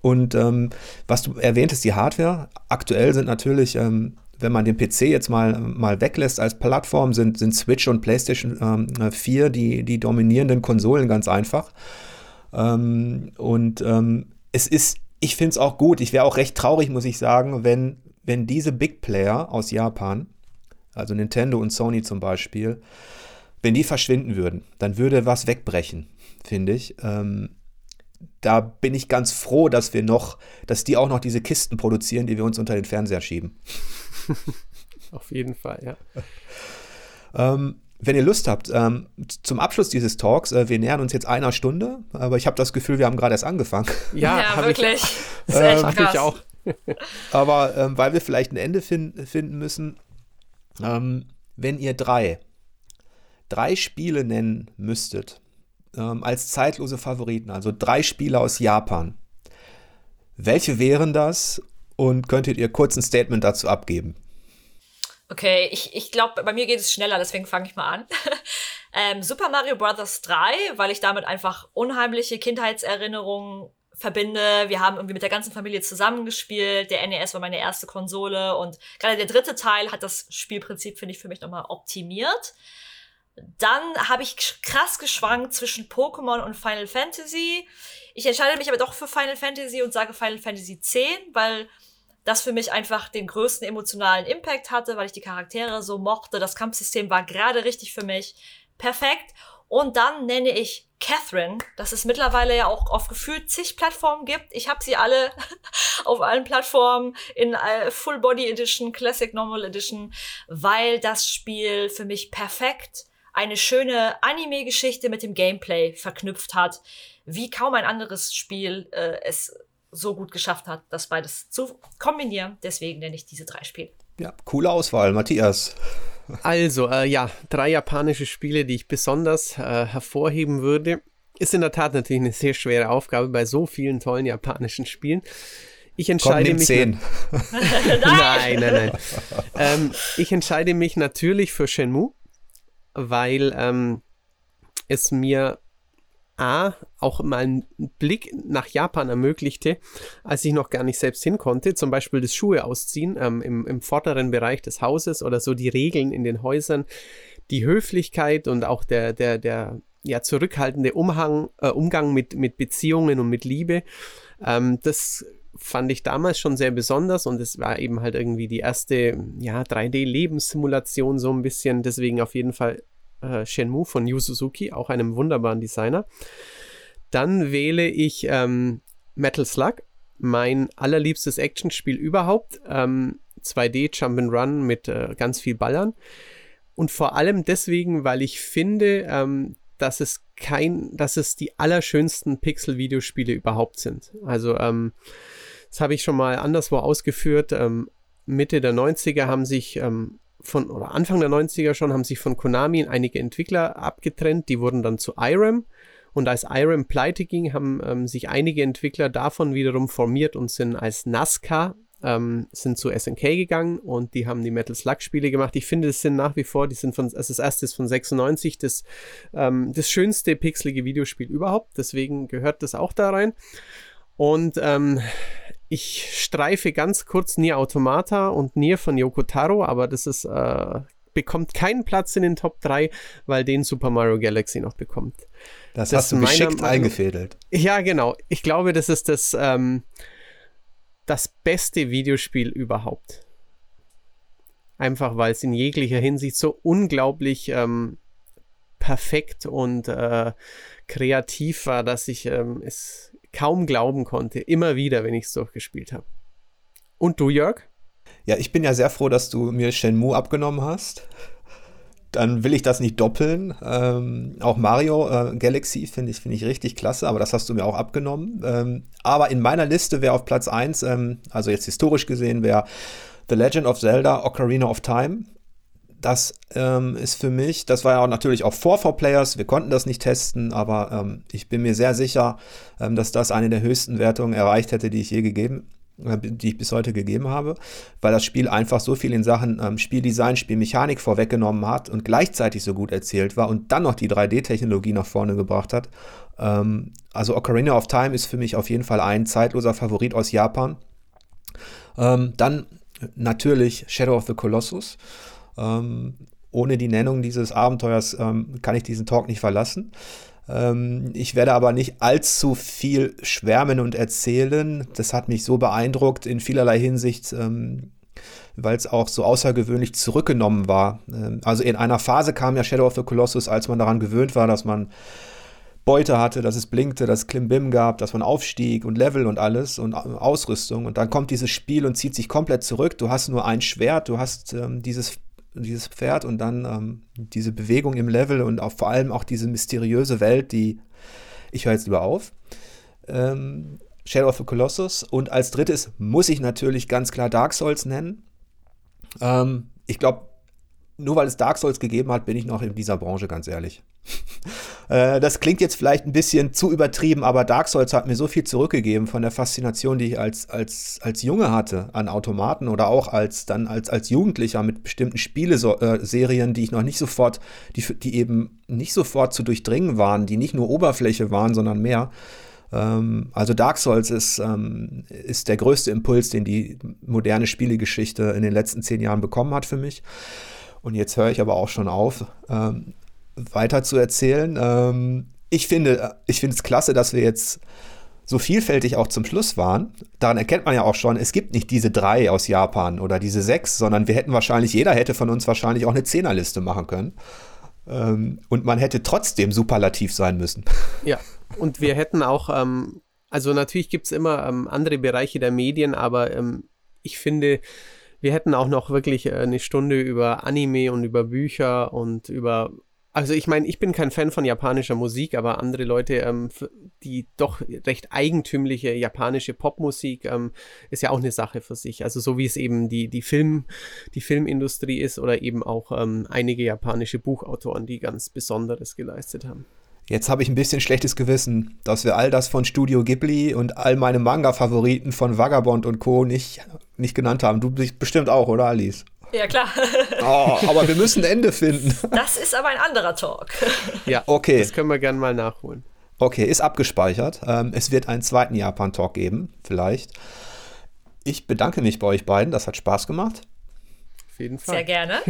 und ähm, was du erwähntest, die Hardware. Aktuell sind natürlich ähm, wenn man den PC jetzt mal, mal weglässt als Plattform, sind, sind Switch und PlayStation ähm, 4 die, die dominierenden Konsolen ganz einfach. Ähm, und ähm, es ist, ich finde es auch gut. Ich wäre auch recht traurig, muss ich sagen, wenn, wenn diese Big Player aus Japan, also Nintendo und Sony zum Beispiel, wenn die verschwinden würden, dann würde was wegbrechen, finde ich. Ähm, da bin ich ganz froh, dass wir noch, dass die auch noch diese Kisten produzieren, die wir uns unter den Fernseher schieben. Auf jeden Fall, ja. ähm, wenn ihr Lust habt, ähm, zum Abschluss dieses Talks, äh, wir nähern uns jetzt einer Stunde, aber ich habe das Gefühl, wir haben gerade erst angefangen. Ja, ja wirklich. Ich, das ist echt ähm, krass. Ich auch. aber ähm, weil wir vielleicht ein Ende fin finden müssen, ähm, wenn ihr drei, drei Spiele nennen müsstet, ähm, als zeitlose Favoriten, also drei Spiele aus Japan. Welche wären das und könntet ihr kurz ein Statement dazu abgeben? Okay, ich, ich glaube, bei mir geht es schneller, deswegen fange ich mal an. ähm, Super Mario Bros. 3, weil ich damit einfach unheimliche Kindheitserinnerungen verbinde. Wir haben irgendwie mit der ganzen Familie zusammengespielt. Der NES war meine erste Konsole und gerade der dritte Teil hat das Spielprinzip, finde ich, für mich nochmal optimiert. Dann habe ich krass geschwankt zwischen Pokémon und Final Fantasy. Ich entscheide mich aber doch für Final Fantasy und sage Final Fantasy X, weil das für mich einfach den größten emotionalen Impact hatte, weil ich die Charaktere so mochte. Das Kampfsystem war gerade richtig für mich. Perfekt. Und dann nenne ich Catherine, dass es mittlerweile ja auch auf gefühlt zig Plattformen gibt. Ich habe sie alle auf allen Plattformen in äh, Full Body Edition, Classic Normal Edition, weil das Spiel für mich perfekt eine schöne Anime-Geschichte mit dem Gameplay verknüpft hat, wie kaum ein anderes Spiel äh, es so gut geschafft hat, das beides zu kombinieren. Deswegen nenne ich diese drei Spiele. Ja, coole Auswahl, Matthias. Also, äh, ja, drei japanische Spiele, die ich besonders äh, hervorheben würde. Ist in der Tat natürlich eine sehr schwere Aufgabe bei so vielen tollen japanischen Spielen. Ich entscheide Komm, mich. 10. nein, nein, nein. ähm, ich entscheide mich natürlich für Shenmue weil ähm, es mir A, auch mal einen Blick nach Japan ermöglichte, als ich noch gar nicht selbst hin konnte. Zum Beispiel das Schuhe ausziehen ähm, im, im vorderen Bereich des Hauses oder so die Regeln in den Häusern, die Höflichkeit und auch der, der, der ja, zurückhaltende Umhang, äh, Umgang mit, mit Beziehungen und mit Liebe. Ähm, das fand ich damals schon sehr besonders und es war eben halt irgendwie die erste ja, 3D-Lebenssimulation so ein bisschen. Deswegen auf jeden Fall äh, Shenmue von Yu Suzuki, auch einem wunderbaren Designer. Dann wähle ich ähm, Metal Slug, mein allerliebstes Actionspiel überhaupt. Ähm, 2D Jump'n'Run mit äh, ganz viel Ballern. Und vor allem deswegen, weil ich finde, ähm, dass es kein, dass es die allerschönsten Pixel-Videospiele überhaupt sind. Also ähm, das habe ich schon mal anderswo ausgeführt. Ähm, Mitte der 90er haben sich ähm, von, oder Anfang der 90er schon, haben sich von Konami einige Entwickler abgetrennt. Die wurden dann zu IRAM. Und als IRAM pleite ging, haben ähm, sich einige Entwickler davon wiederum formiert und sind als NASCAR ähm, sind zu SNK gegangen und die haben die Metal Slug Spiele gemacht. Ich finde, das sind nach wie vor, die sind von, also das erste ist von 96, das, ähm, das schönste pixelige Videospiel überhaupt. Deswegen gehört das auch da rein. Und ähm, ich streife ganz kurz Nier Automata und Nier von Yoko Taro, aber das ist, äh, bekommt keinen Platz in den Top 3, weil den Super Mario Galaxy noch bekommt. Das, das hast du geschickt eingefädelt. Ja, genau. Ich glaube, das ist das, ähm, das beste Videospiel überhaupt. Einfach weil es in jeglicher Hinsicht so unglaublich ähm, perfekt und äh, kreativ war, dass ich ähm, es kaum glauben konnte, immer wieder, wenn ich es durchgespielt habe. Und du, Jörg? Ja, ich bin ja sehr froh, dass du mir Shenmue abgenommen hast. Dann will ich das nicht doppeln. Ähm, auch Mario äh, Galaxy finde ich, find ich richtig klasse, aber das hast du mir auch abgenommen. Ähm, aber in meiner Liste wäre auf Platz 1, ähm, also jetzt historisch gesehen, wäre The Legend of Zelda Ocarina of Time das ähm, ist für mich, das war ja auch natürlich auch vor for Players, wir konnten das nicht testen, aber ähm, ich bin mir sehr sicher, ähm, dass das eine der höchsten Wertungen erreicht hätte, die ich je gegeben äh, die ich bis heute gegeben habe, weil das Spiel einfach so viel in Sachen ähm, Spieldesign, Spielmechanik vorweggenommen hat und gleichzeitig so gut erzählt war und dann noch die 3D-Technologie nach vorne gebracht hat. Ähm, also Ocarina of Time ist für mich auf jeden Fall ein zeitloser Favorit aus Japan. Ähm, dann natürlich Shadow of the Colossus. Ähm, ohne die Nennung dieses Abenteuers ähm, kann ich diesen Talk nicht verlassen. Ähm, ich werde aber nicht allzu viel schwärmen und erzählen. Das hat mich so beeindruckt in vielerlei Hinsicht, ähm, weil es auch so außergewöhnlich zurückgenommen war. Ähm, also in einer Phase kam ja Shadow of the Colossus, als man daran gewöhnt war, dass man Beute hatte, dass es blinkte, dass es Klimbim gab, dass man aufstieg und Level und alles und Ausrüstung. Und dann kommt dieses Spiel und zieht sich komplett zurück. Du hast nur ein Schwert, du hast ähm, dieses, dieses Pferd und dann ähm, diese Bewegung im Level und auch vor allem auch diese mysteriöse Welt, die ich höre jetzt lieber auf. Ähm, Shadow of the Colossus. Und als drittes muss ich natürlich ganz klar Dark Souls nennen. Ähm, ich glaube, nur weil es Dark Souls gegeben hat, bin ich noch in dieser Branche, ganz ehrlich. Äh, das klingt jetzt vielleicht ein bisschen zu übertrieben, aber Dark Souls hat mir so viel zurückgegeben von der Faszination, die ich als, als, als Junge hatte an Automaten oder auch als dann als, als Jugendlicher mit bestimmten Spieleserien, die ich noch nicht sofort, die, die eben nicht sofort zu durchdringen waren, die nicht nur Oberfläche waren, sondern mehr. Ähm, also Dark Souls ist, ähm, ist der größte Impuls, den die moderne Spielegeschichte in den letzten zehn Jahren bekommen hat für mich. Und jetzt höre ich aber auch schon auf. Ähm, weiter zu erzählen. Ähm, ich finde, ich finde es klasse, dass wir jetzt so vielfältig auch zum Schluss waren. Daran erkennt man ja auch schon, es gibt nicht diese drei aus Japan oder diese sechs, sondern wir hätten wahrscheinlich, jeder hätte von uns wahrscheinlich auch eine Zehnerliste machen können. Ähm, und man hätte trotzdem superlativ sein müssen. Ja, und wir hätten auch, ähm, also natürlich gibt es immer ähm, andere Bereiche der Medien, aber ähm, ich finde, wir hätten auch noch wirklich äh, eine Stunde über Anime und über Bücher und über also ich meine, ich bin kein Fan von japanischer Musik, aber andere Leute, ähm, die doch recht eigentümliche japanische Popmusik, ähm, ist ja auch eine Sache für sich. Also so wie es eben die, die, Film, die Filmindustrie ist oder eben auch ähm, einige japanische Buchautoren, die ganz Besonderes geleistet haben. Jetzt habe ich ein bisschen schlechtes Gewissen, dass wir all das von Studio Ghibli und all meine Manga-Favoriten von Vagabond und Co. nicht, nicht genannt haben. Du bist bestimmt auch, oder Alice? Ja, klar. Oh, aber wir müssen ein Ende finden. Das ist aber ein anderer Talk. Ja, okay. Das können wir gerne mal nachholen. Okay, ist abgespeichert. Ähm, es wird einen zweiten Japan-Talk geben, vielleicht. Ich bedanke mich bei euch beiden. Das hat Spaß gemacht. Auf jeden Fall. Sehr gerne.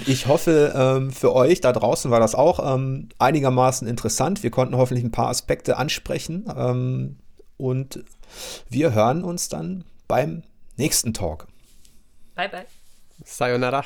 ich hoffe, ähm, für euch da draußen war das auch ähm, einigermaßen interessant. Wir konnten hoffentlich ein paar Aspekte ansprechen. Und wir hören uns dann beim nächsten Talk. Bye, bye. Sayonara.